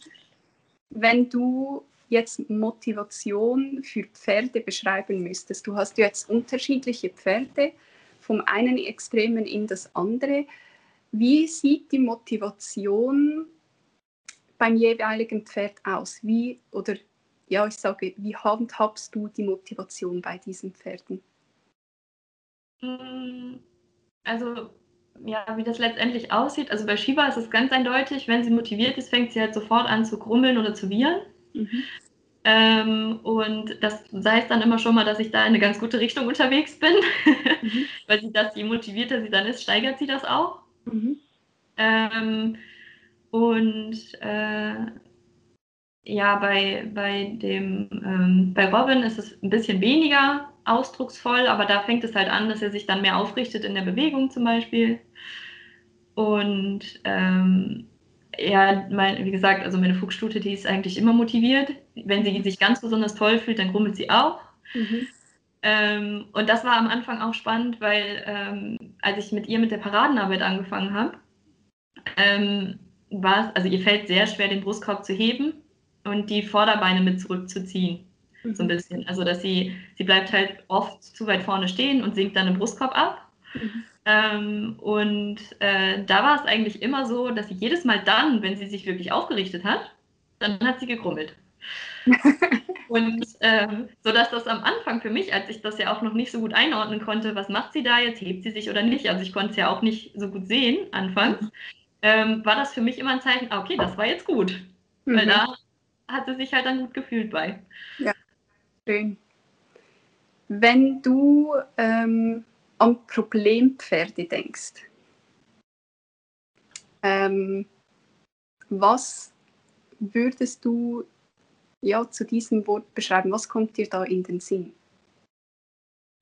Speaker 1: wenn du jetzt Motivation für Pferde beschreiben müsstest, du hast jetzt unterschiedliche Pferde, vom einen Extremen in das andere. Wie sieht die Motivation beim jeweiligen Pferd aus? Wie oder ja, ich sage, wie handhabst du die Motivation bei diesen Pferden?
Speaker 2: Mm, also ja, wie das letztendlich aussieht. Also bei Shiba ist es ganz eindeutig, wenn sie motiviert ist, fängt sie halt sofort an zu grummeln oder zu wiehern. Mhm. Ähm, und das heißt dann immer schon mal, dass ich da in eine ganz gute Richtung unterwegs bin, mhm. weil sie das, je motivierter sie dann ist, steigert sie das auch. Mhm. Ähm, und äh, ja, bei, bei, dem, ähm, bei Robin ist es ein bisschen weniger ausdrucksvoll, aber da fängt es halt an, dass er sich dann mehr aufrichtet in der Bewegung zum Beispiel. Und ähm, ja, mein, wie gesagt, also meine Fuchsstute, die ist eigentlich immer motiviert. Wenn sie sich ganz besonders toll fühlt, dann grummelt sie auch. Mhm. Ähm, und das war am Anfang auch spannend, weil ähm, als ich mit ihr mit der Paradenarbeit angefangen habe, ähm, war es, also ihr fällt sehr schwer, den Brustkorb zu heben und die Vorderbeine mit zurückzuziehen. Mhm. So ein mhm. bisschen. Also dass sie, sie bleibt halt oft zu weit vorne stehen und sinkt dann den Brustkorb ab. Mhm. Ähm, und äh, da war es eigentlich immer so, dass sie jedes Mal dann, wenn sie sich wirklich aufgerichtet hat, dann hat sie gegrummelt. und ähm, so dass das am Anfang für mich, als ich das ja auch noch nicht so gut einordnen konnte, was macht sie da jetzt, hebt sie sich oder nicht, also ich konnte es ja auch nicht so gut sehen anfangs, mhm. ähm, war das für mich immer ein Zeichen, ah, okay, das war jetzt gut. Mhm. Weil da hat sie sich halt dann gut gefühlt bei.
Speaker 1: Ja, schön. Wenn du ähm, an Problempferde denkst, ähm, was würdest du ja, zu diesem Wort beschreiben? Was kommt dir da in den Sinn?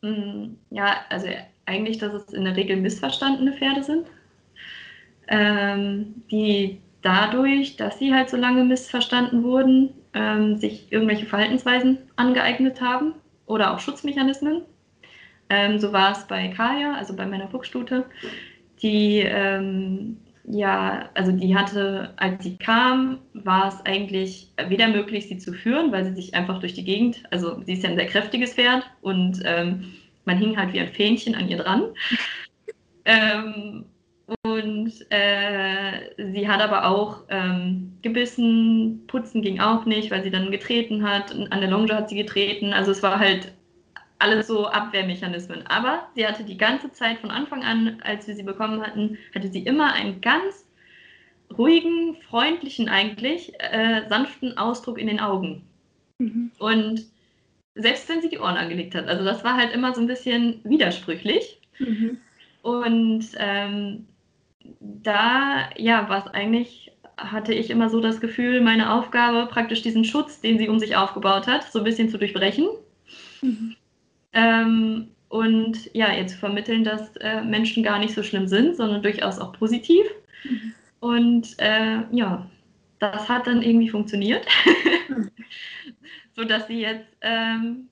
Speaker 2: Mm, ja, also eigentlich, dass es in der Regel missverstandene Pferde sind, ähm, die dadurch, dass sie halt so lange missverstanden wurden, ähm, sich irgendwelche Verhaltensweisen angeeignet haben oder auch Schutzmechanismen. Ähm, so war es bei Kaya, also bei meiner Fuchsstute, die ähm, ja, also die hatte, als sie kam, war es eigentlich weder möglich, sie zu führen, weil sie sich einfach durch die Gegend, also sie ist ja ein sehr kräftiges Pferd und ähm, man hing halt wie ein Fähnchen an ihr dran. Ähm, und äh, sie hat aber auch ähm, gebissen, putzen ging auch nicht, weil sie dann getreten hat. An der Longe hat sie getreten. Also es war halt alles so Abwehrmechanismen. Aber sie hatte die ganze Zeit von Anfang an, als wir sie bekommen hatten, hatte sie immer einen ganz ruhigen, freundlichen eigentlich, äh, sanften Ausdruck in den Augen. Mhm. Und selbst wenn sie die Ohren angelegt hat. Also das war halt immer so ein bisschen widersprüchlich. Mhm. Und ähm, da, ja, war es eigentlich, hatte ich immer so das Gefühl, meine Aufgabe, praktisch diesen Schutz, den sie um sich aufgebaut hat, so ein bisschen zu durchbrechen. Mhm. Ähm, und ja, ihr zu vermitteln, dass äh, Menschen gar nicht so schlimm sind, sondern durchaus auch positiv. Mhm. Und äh, ja, das hat dann irgendwie funktioniert, mhm. sodass sie jetzt ähm,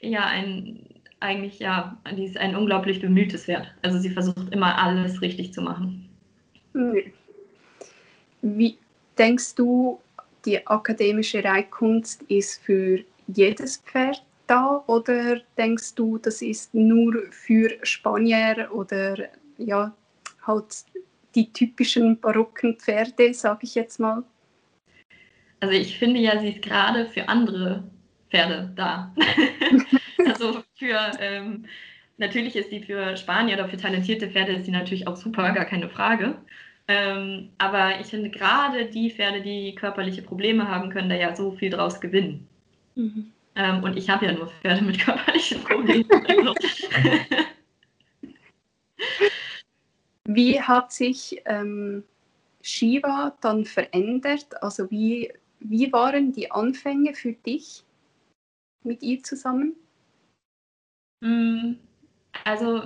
Speaker 2: ja ein eigentlich ja, die ist ein unglaublich bemühtes Pferd. Also sie versucht immer alles richtig zu machen.
Speaker 1: Wie denkst du, die akademische Reitkunst ist für jedes Pferd da oder denkst du, das ist nur für Spanier oder ja, halt die typischen barocken Pferde, sage ich jetzt mal?
Speaker 2: Also ich finde ja, sie ist gerade für andere Pferde da. also für ähm, natürlich ist sie für Spanier oder für talentierte Pferde ist sie natürlich auch super, gar keine Frage. Ähm, aber ich finde gerade die Pferde, die körperliche Probleme haben, können da ja so viel draus gewinnen. Mhm. Ähm, und ich habe ja nur Pferde mit körperlichen Problemen.
Speaker 1: wie hat sich ähm, Shiva dann verändert? Also wie, wie waren die Anfänge für dich mit ihr zusammen?
Speaker 2: Mm, also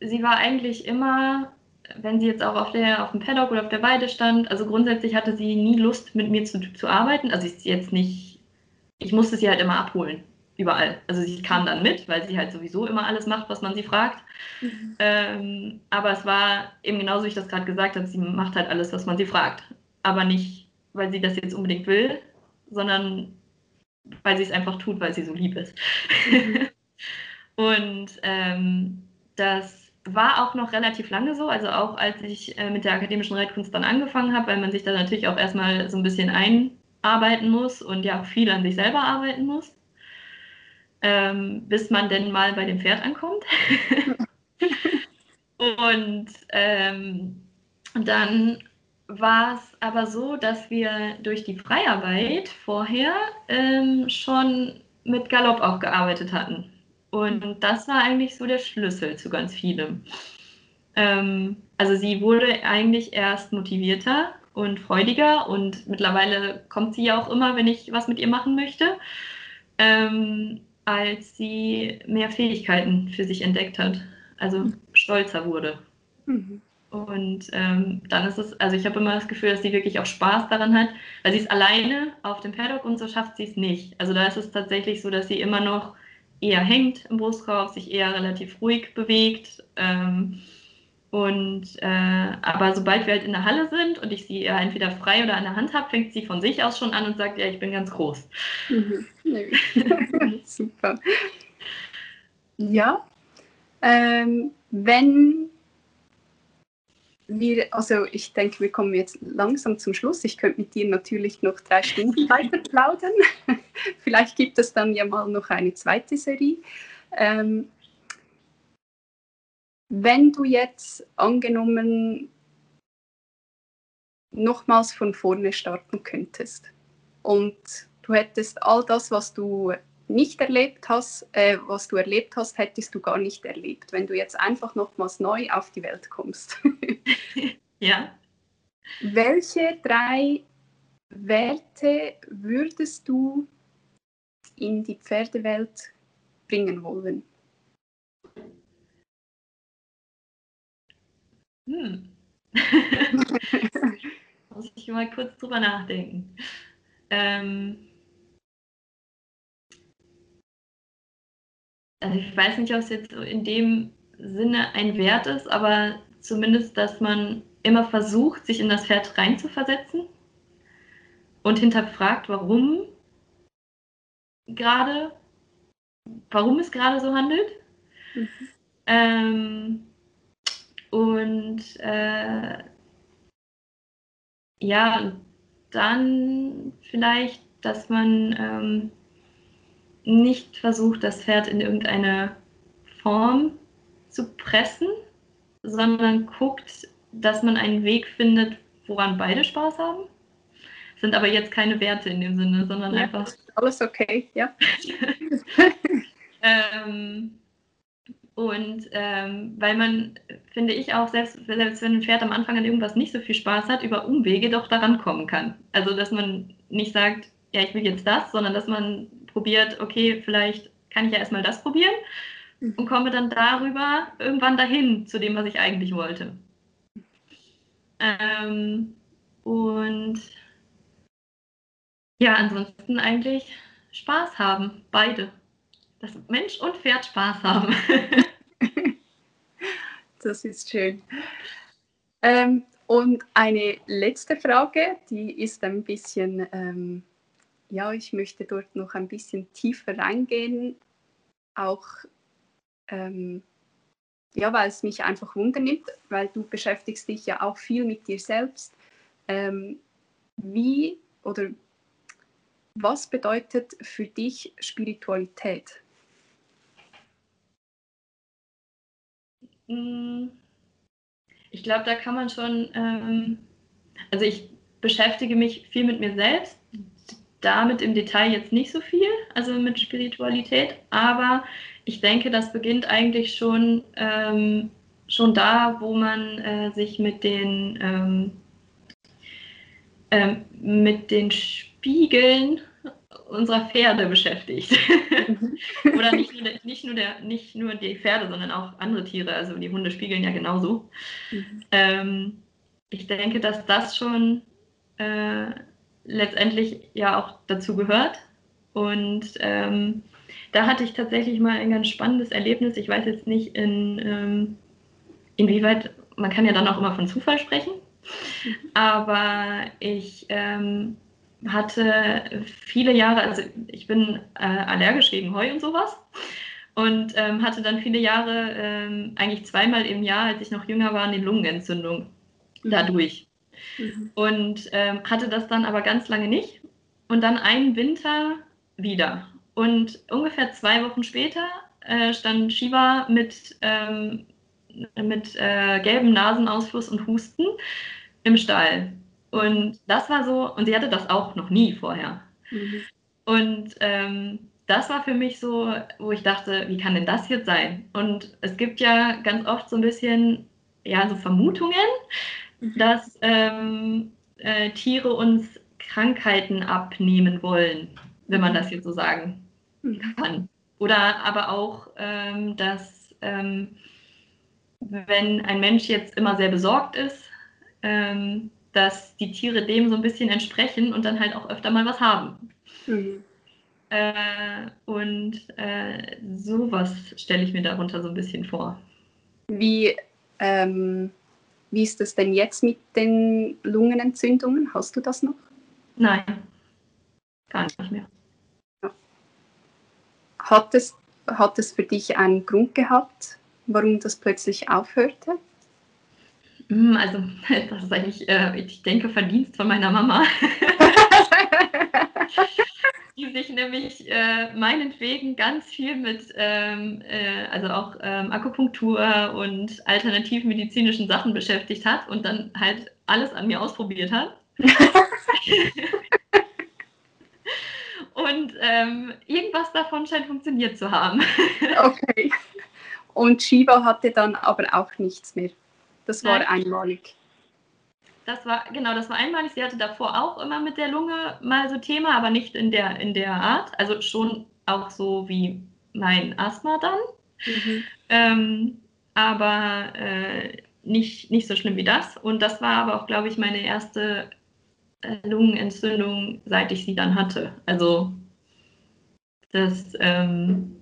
Speaker 2: sie war eigentlich immer wenn sie jetzt auch auf, der, auf dem Paddock oder auf der Weide stand, also grundsätzlich hatte sie nie Lust, mit mir zu, zu arbeiten. Also ich jetzt nicht, ich musste sie halt immer abholen, überall. Also sie kam dann mit, weil sie halt sowieso immer alles macht, was man sie fragt. Mhm. Ähm, aber es war eben genauso, wie ich das gerade gesagt habe, sie macht halt alles, was man sie fragt. Aber nicht, weil sie das jetzt unbedingt will, sondern weil sie es einfach tut, weil sie so lieb ist. Mhm. Und ähm, das war auch noch relativ lange so, also auch als ich äh, mit der akademischen Reitkunst dann angefangen habe, weil man sich da natürlich auch erstmal so ein bisschen einarbeiten muss und ja auch viel an sich selber arbeiten muss, ähm, bis man denn mal bei dem Pferd ankommt. und ähm, dann war es aber so, dass wir durch die Freiarbeit vorher ähm, schon mit Galopp auch gearbeitet hatten. Und das war eigentlich so der Schlüssel zu ganz vielem. Ähm, also sie wurde eigentlich erst motivierter und freudiger und mittlerweile kommt sie ja auch immer, wenn ich was mit ihr machen möchte, ähm, als sie mehr Fähigkeiten für sich entdeckt hat, also stolzer wurde. Mhm. Und ähm, dann ist es, also ich habe immer das Gefühl, dass sie wirklich auch Spaß daran hat, weil sie ist alleine auf dem Paddock und so schafft sie es nicht. Also da ist es tatsächlich so, dass sie immer noch eher hängt im Brustkorb, sich eher relativ ruhig bewegt. Ähm, und äh, aber sobald wir halt in der Halle sind und ich sie ja entweder frei oder an der Hand habe, fängt sie von sich aus schon an und sagt, ja, ich bin ganz groß. Mhm.
Speaker 1: Super. Ja. Ähm, wenn wir, also ich denke, wir kommen jetzt langsam zum Schluss. Ich könnte mit dir natürlich noch drei Stunden weiter plaudern. Vielleicht gibt es dann ja mal noch eine zweite Serie. Ähm, wenn du jetzt angenommen nochmals von vorne starten könntest und du hättest all das, was du nicht erlebt hast, äh, was du erlebt hast, hättest du gar nicht erlebt, wenn du jetzt einfach nochmals neu auf die Welt kommst.
Speaker 2: ja.
Speaker 1: Welche drei Werte würdest du in die Pferdewelt bringen wollen?
Speaker 2: Hm. Muss ich mal kurz drüber nachdenken. Ähm, also ich weiß nicht, ob es jetzt in dem Sinne ein Wert ist, aber zumindest, dass man immer versucht, sich in das Pferd reinzuversetzen und hinterfragt, warum gerade, warum es gerade so handelt. Mhm. Ähm, und äh, ja, dann vielleicht, dass man ähm, nicht versucht, das Pferd in irgendeine Form zu pressen, sondern guckt, dass man einen Weg findet, woran beide Spaß haben. Sind aber jetzt keine Werte in dem Sinne, sondern ja, einfach.
Speaker 1: Alles okay, ja.
Speaker 2: ähm, und ähm, weil man, finde ich auch, selbst, selbst wenn ein Pferd am Anfang an irgendwas nicht so viel Spaß hat, über Umwege doch daran kommen kann. Also, dass man nicht sagt, ja, ich will jetzt das, sondern dass man probiert, okay, vielleicht kann ich ja erstmal das probieren mhm. und komme dann darüber irgendwann dahin zu dem, was ich eigentlich wollte. Ähm, und ja, ansonsten eigentlich Spaß haben, beide. Dass Mensch und Pferd Spaß haben.
Speaker 1: das ist schön. Ähm, und eine letzte Frage, die ist ein bisschen ähm, ja, ich möchte dort noch ein bisschen tiefer reingehen, auch ähm, ja, weil es mich einfach wundernimmt, weil du beschäftigst dich ja auch viel mit dir selbst. Ähm, wie oder was bedeutet für dich Spiritualität?
Speaker 2: Hm, ich glaube, da kann man schon, ähm, also ich beschäftige mich viel mit mir selbst, damit im Detail jetzt nicht so viel, also mit Spiritualität, aber ich denke, das beginnt eigentlich schon, ähm, schon da, wo man äh, sich mit den, ähm, äh, mit den Spiegeln unserer Pferde beschäftigt. Oder nicht nur, der, nicht, nur der, nicht nur die Pferde, sondern auch andere Tiere, also die Hunde spiegeln ja genauso. Mhm. Ähm, ich denke, dass das schon äh, letztendlich ja auch dazu gehört. Und ähm, da hatte ich tatsächlich mal ein ganz spannendes Erlebnis. Ich weiß jetzt nicht, in, ähm, inwieweit, man kann ja dann auch immer von Zufall sprechen, aber ich ähm, hatte viele Jahre, also ich bin äh, allergisch gegen Heu und sowas. und ähm, hatte dann viele Jahre, ähm, eigentlich zweimal im Jahr, als ich noch jünger war, eine Lungenentzündung dadurch. Mhm. Und ähm, hatte das dann aber ganz lange nicht. Und dann einen Winter wieder. Und ungefähr zwei Wochen später äh, stand Shiva mit, ähm, mit äh, gelbem Nasenausfluss und Husten im Stall. Und das war so, und sie hatte das auch noch nie vorher. Mhm. Und ähm, das war für mich so, wo ich dachte, wie kann denn das jetzt sein? Und es gibt ja ganz oft so ein bisschen, ja, so Vermutungen. Dass ähm, äh, Tiere uns Krankheiten abnehmen wollen, wenn man das jetzt so sagen mhm. kann. Oder aber auch, ähm, dass ähm, wenn ein Mensch jetzt immer sehr besorgt ist, ähm, dass die Tiere dem so ein bisschen entsprechen und dann halt auch öfter mal was haben. Mhm. Äh, und äh, sowas stelle ich mir darunter so ein bisschen vor.
Speaker 1: Wie, ähm, wie ist das denn jetzt mit den Lungenentzündungen? Hast du das noch?
Speaker 2: Nein, gar nicht mehr.
Speaker 1: Hat es, hat es für dich einen Grund gehabt, warum das plötzlich aufhörte?
Speaker 2: Hm, also, das ist eigentlich, äh, ich denke, Verdienst von meiner Mama. die sich nämlich äh, meinetwegen ganz viel mit, ähm, äh, also auch ähm, Akupunktur und alternativmedizinischen Sachen beschäftigt hat und dann halt alles an mir ausprobiert hat. und ähm, irgendwas davon scheint funktioniert zu haben.
Speaker 1: okay. Und Shiva hatte dann aber auch nichts mehr. Das war Nein. einmalig.
Speaker 2: Das war, genau, das war einmalig. Sie hatte davor auch immer mit der Lunge mal so Thema, aber nicht in der, in der Art. Also schon auch so wie mein Asthma dann. Mhm. Ähm, aber äh, nicht, nicht so schlimm wie das. Und das war aber auch, glaube ich, meine erste äh, Lungenentzündung, seit ich sie dann hatte. Also das ähm,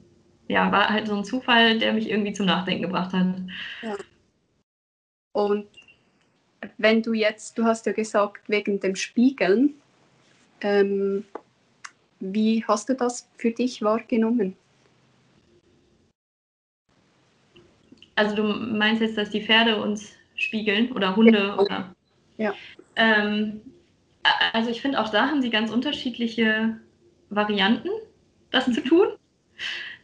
Speaker 2: ja, war halt so ein Zufall, der mich irgendwie zum Nachdenken gebracht hat. Ja.
Speaker 1: Und wenn du jetzt, du hast ja gesagt, wegen dem Spiegeln, ähm, wie hast du das für dich wahrgenommen?
Speaker 2: Also du meinst jetzt, dass die Pferde uns spiegeln oder Hunde? Ja. Oder? ja. Ähm, also ich finde auch da haben sie ganz unterschiedliche Varianten, das zu tun.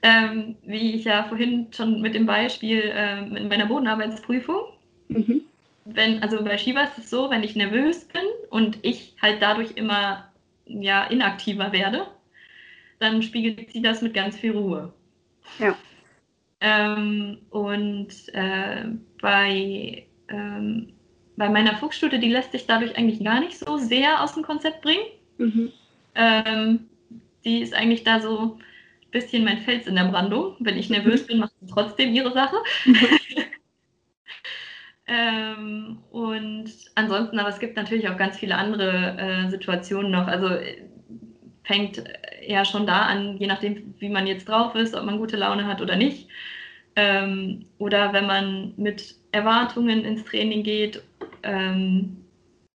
Speaker 2: Ähm, wie ich ja vorhin schon mit dem Beispiel äh, mit meiner Bodenarbeitsprüfung. Mhm wenn, also bei Shiva ist es so, wenn ich nervös bin und ich halt dadurch immer ja, inaktiver werde, dann spiegelt sie das mit ganz viel Ruhe. Ja. Ähm, und äh, bei, ähm, bei meiner Fuchsstute, die lässt sich dadurch eigentlich gar nicht so sehr aus dem Konzept bringen. Mhm. Ähm, die ist eigentlich da so ein bisschen mein Fels in der Brandung. Wenn ich nervös bin, macht sie trotzdem ihre Sache. Ähm, und ansonsten, aber es gibt natürlich auch ganz viele andere äh, Situationen noch. Also äh, fängt ja schon da an, je nachdem, wie man jetzt drauf ist, ob man gute Laune hat oder nicht. Ähm, oder wenn man mit Erwartungen ins Training geht, ähm,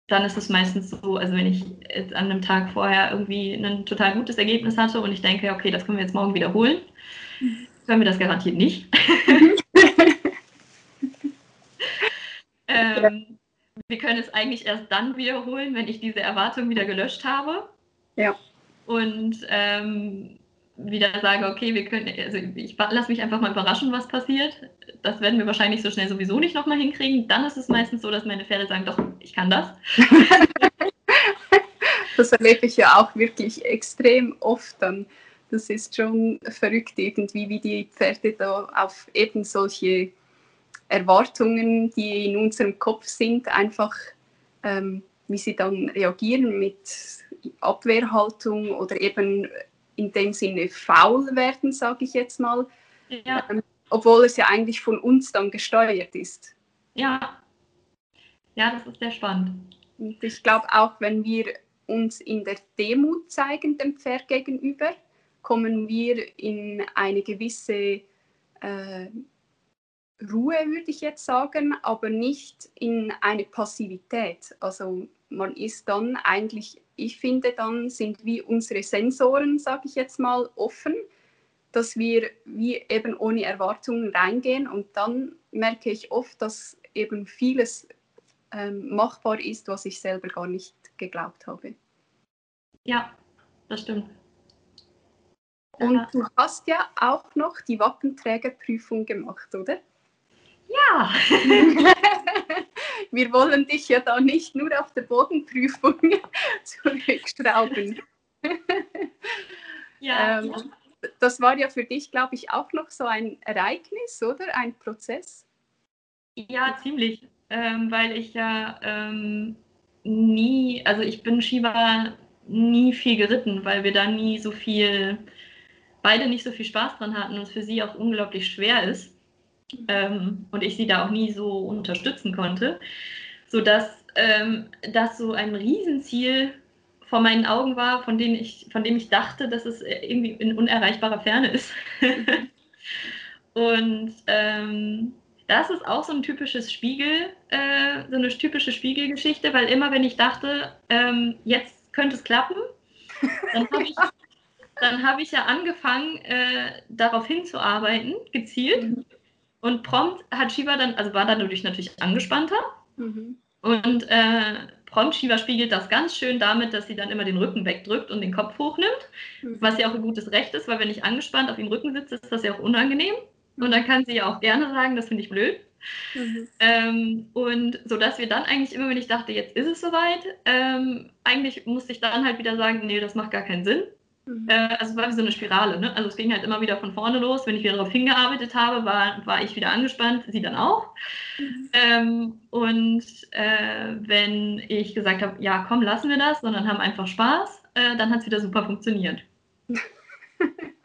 Speaker 2: dann ist es meistens so, also wenn ich jetzt an einem Tag vorher irgendwie ein total gutes Ergebnis hatte und ich denke, okay, das können wir jetzt morgen wiederholen, mhm. können wir das garantiert nicht. Ähm, wir können es eigentlich erst dann wiederholen, wenn ich diese Erwartung wieder gelöscht habe. Ja. Und ähm, wieder sage, okay, wir können, also ich lasse mich einfach mal überraschen, was passiert. Das werden wir wahrscheinlich so schnell sowieso nicht nochmal hinkriegen. Dann ist es meistens so, dass meine Pferde sagen, doch, ich kann das.
Speaker 1: das erlebe ich ja auch wirklich extrem oft dann. Das ist schon verrückt irgendwie, wie die Pferde da auf eben solche Erwartungen, die in unserem Kopf sind, einfach ähm, wie sie dann reagieren mit Abwehrhaltung oder eben in dem Sinne faul werden, sage ich jetzt mal, ja. ähm, obwohl es ja eigentlich von uns dann gesteuert ist.
Speaker 2: Ja, ja, das ist sehr spannend.
Speaker 1: Und ich glaube auch, wenn wir uns in der Demut zeigen dem Pferd gegenüber, kommen wir in eine gewisse äh, Ruhe, würde ich jetzt sagen, aber nicht in eine Passivität. Also man ist dann eigentlich, ich finde, dann sind wie unsere Sensoren, sage ich jetzt mal, offen. dass wir wie eben ohne Erwartungen reingehen und dann merke ich oft, dass eben vieles ähm, machbar ist, was ich selber gar nicht geglaubt habe.
Speaker 2: Ja, das stimmt.
Speaker 1: Und du hast ja auch noch die Wappenträgerprüfung gemacht, oder?
Speaker 2: Ja.
Speaker 1: Wir wollen dich ja da nicht nur auf der Bodenprüfung zurückschrauben. Ja. ähm, das war ja für dich, glaube ich, auch noch so ein Ereignis, oder? Ein Prozess?
Speaker 2: Ja, ziemlich. Ähm, weil ich ja ähm, nie, also ich bin Shiva nie viel geritten, weil wir da nie so viel, beide nicht so viel Spaß dran hatten und es für sie auch unglaublich schwer ist. Ähm, und ich sie da auch nie so unterstützen konnte, sodass ähm, das so ein Riesenziel vor meinen Augen war, von dem ich, von dem ich dachte, dass es irgendwie in unerreichbarer Ferne ist. und ähm, das ist auch so ein typisches Spiegel, äh, so eine typische Spiegelgeschichte, weil immer wenn ich dachte, ähm, jetzt könnte es klappen, dann habe ich, hab ich ja angefangen, äh, darauf hinzuarbeiten, gezielt. Mhm. Und prompt hat Shiva dann, also war dadurch natürlich angespannter. Mhm. Und äh, prompt Shiva spiegelt das ganz schön damit, dass sie dann immer den Rücken wegdrückt und den Kopf hochnimmt. Mhm. Was ja auch ein gutes Recht ist, weil wenn ich angespannt auf dem Rücken sitze, ist das ja auch unangenehm. Und dann kann sie ja auch gerne sagen, das finde ich blöd. Mhm. Ähm, und so dass wir dann eigentlich immer, wenn ich dachte, jetzt ist es soweit, ähm, eigentlich musste ich dann halt wieder sagen, nee, das macht gar keinen Sinn. Mhm. Äh, also es war wie so eine Spirale. Ne? Also es ging halt immer wieder von vorne los. Wenn ich wieder darauf hingearbeitet habe, war, war ich wieder angespannt, sie dann auch. Mhm. Ähm, und äh, wenn ich gesagt habe, ja, komm, lassen wir das, sondern haben einfach Spaß, äh, dann hat es wieder super funktioniert.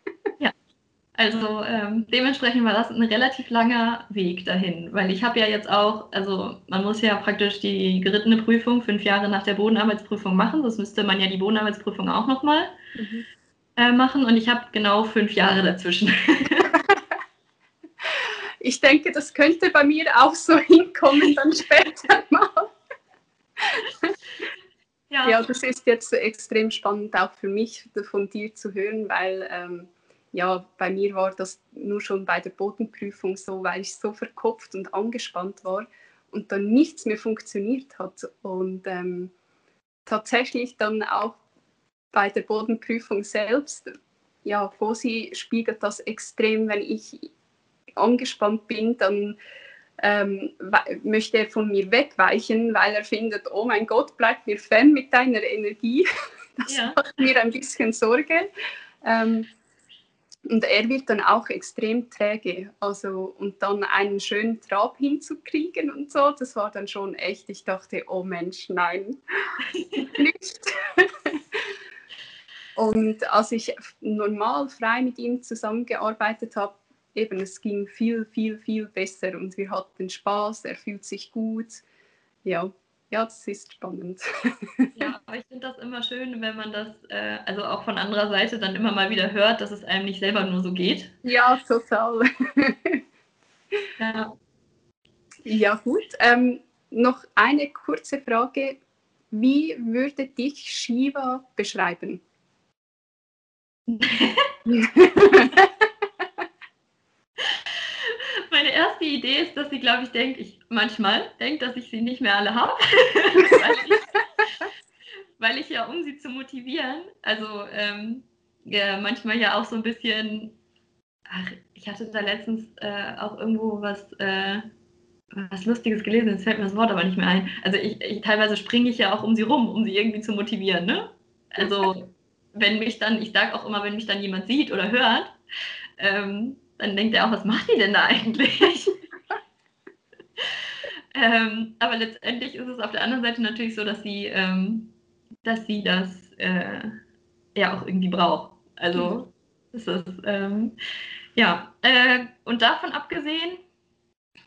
Speaker 2: Also ähm, dementsprechend war das ein relativ langer Weg dahin, weil ich habe ja jetzt auch, also man muss ja praktisch die gerittene Prüfung fünf Jahre nach der Bodenarbeitsprüfung machen, sonst müsste man ja die Bodenarbeitsprüfung auch nochmal mhm. äh, machen und ich habe genau fünf Jahre dazwischen.
Speaker 1: ich denke, das könnte bei mir auch so hinkommen dann später mal. Ja. ja, das ist jetzt extrem spannend auch für mich von dir zu hören, weil ähm, ja, bei mir war das nur schon bei der Bodenprüfung so, weil ich so verkopft und angespannt war und dann nichts mehr funktioniert hat. Und ähm, tatsächlich dann auch bei der Bodenprüfung selbst, ja, Fosi spiegelt das extrem, wenn ich angespannt bin, dann ähm, möchte er von mir wegweichen, weil er findet, oh mein Gott, bleib mir fern mit deiner Energie. Das ja. macht mir ein bisschen Sorge. Ähm, und er wird dann auch extrem träge. Also, und dann einen schönen Trab hinzukriegen und so, das war dann schon echt. Ich dachte, oh Mensch, nein, nicht. und als ich normal frei mit ihm zusammengearbeitet habe, eben, es ging viel, viel, viel besser und wir hatten Spaß, er fühlt sich gut. Ja, ja, das ist spannend.
Speaker 2: Ja, aber ich finde das immer schön, wenn man das, äh, also auch von anderer Seite dann immer mal wieder hört, dass es einem nicht selber nur so geht.
Speaker 1: Ja, total. Ja, ja gut. Ähm, noch eine kurze Frage. Wie würde dich Shiva beschreiben?
Speaker 2: meine erste Idee ist, dass sie, glaube ich, denkt, ich manchmal denkt, dass ich sie nicht mehr alle habe. weil, ich, weil, ich, ja, um sie zu motivieren, also ähm, ja, manchmal ja auch so ein bisschen, ach, ich hatte da letztens äh, auch irgendwo was, äh, was Lustiges gelesen, jetzt fällt mir das Wort aber nicht mehr ein. Also ich, ich teilweise springe ich ja auch um sie rum, um sie irgendwie zu motivieren, ne? Also wenn mich dann, ich sage auch immer, wenn mich dann jemand sieht oder hört, ähm, dann denkt er auch, was macht die denn da eigentlich? ähm, aber letztendlich ist es auf der anderen Seite natürlich so, dass sie, ähm, dass sie das äh, ja auch irgendwie braucht. Also mhm. ist das, ähm, ja, äh, und davon abgesehen,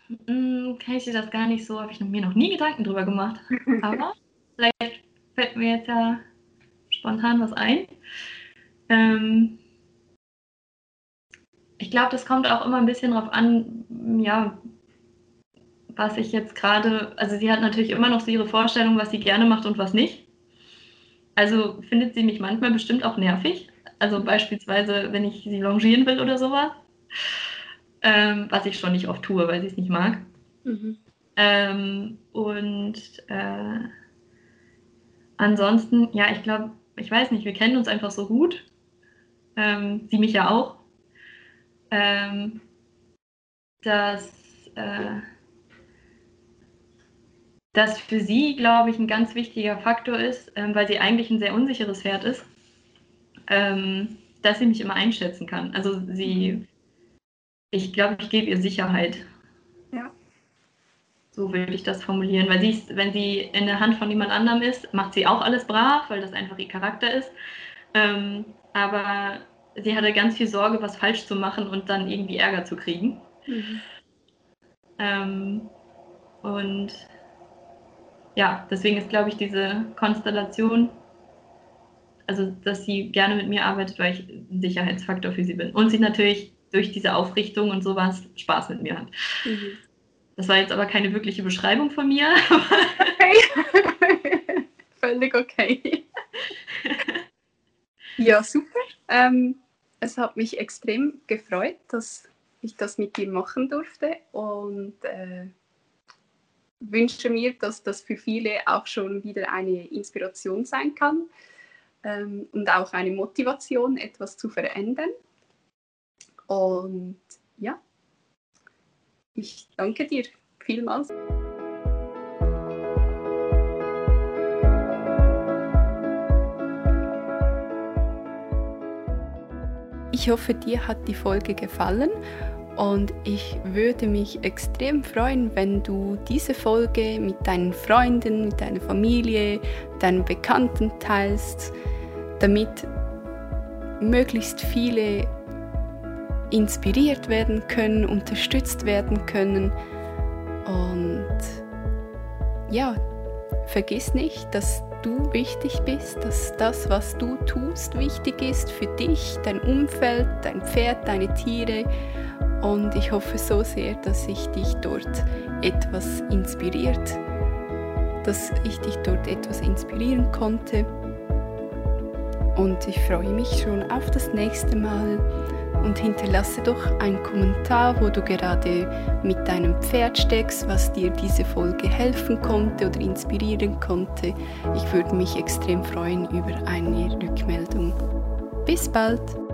Speaker 2: mh, hm, kann ich dir das gar nicht so, habe ich mir noch nie Gedanken drüber gemacht. Aber vielleicht fällt mir jetzt ja spontan was ein. Ähm, ich glaube, das kommt auch immer ein bisschen darauf an, ja, was ich jetzt gerade, also sie hat natürlich immer noch so ihre Vorstellung, was sie gerne macht und was nicht. Also findet sie mich manchmal bestimmt auch nervig. Also beispielsweise, wenn ich sie longieren will oder sowas. Ähm, was ich schon nicht oft tue, weil sie es nicht mag. Mhm. Ähm, und äh, ansonsten, ja, ich glaube, ich weiß nicht, wir kennen uns einfach so gut. Ähm, sie mich ja auch. Ähm, dass äh, das für sie, glaube ich, ein ganz wichtiger Faktor ist, ähm, weil sie eigentlich ein sehr unsicheres Pferd ist, ähm, dass sie mich immer einschätzen kann. Also sie, ich glaube, ich gebe ihr Sicherheit.
Speaker 1: Ja.
Speaker 2: So würde ich das formulieren, weil sie, ist, wenn sie in der Hand von jemand anderem ist, macht sie auch alles brav, weil das einfach ihr Charakter ist. Ähm, aber sie hatte ganz viel Sorge, was falsch zu machen und dann irgendwie Ärger zu kriegen. Mhm. Ähm, und ja, deswegen ist, glaube ich, diese Konstellation, also dass sie gerne mit mir arbeitet, weil ich ein Sicherheitsfaktor für sie bin. Und sie natürlich durch diese Aufrichtung und sowas Spaß mit mir hat. Mhm. Das war jetzt aber keine wirkliche Beschreibung von mir.
Speaker 1: Okay. Völlig okay. ja, super. Ähm, es hat mich extrem gefreut, dass ich das mit dir machen durfte und äh, wünsche mir, dass das für viele auch schon wieder eine Inspiration sein kann ähm, und auch eine Motivation, etwas zu verändern. Und ja, ich danke dir vielmals. Ich hoffe, dir hat die Folge gefallen und ich würde mich extrem freuen, wenn du diese Folge mit deinen Freunden, mit deiner Familie, deinen Bekannten teilst, damit möglichst viele inspiriert werden können, unterstützt werden können. Und ja, vergiss nicht, dass du wichtig bist, dass das, was du tust, wichtig ist für dich, dein Umfeld, dein Pferd, deine Tiere und ich hoffe so sehr, dass ich dich dort etwas inspiriert, dass ich dich dort etwas inspirieren konnte. Und ich freue mich schon auf das nächste Mal und hinterlasse doch einen Kommentar, wo du gerade mit deinem Pferd steckst, was dir diese Folge helfen konnte oder inspirieren konnte. Ich würde mich extrem freuen über eine Rückmeldung. Bis bald!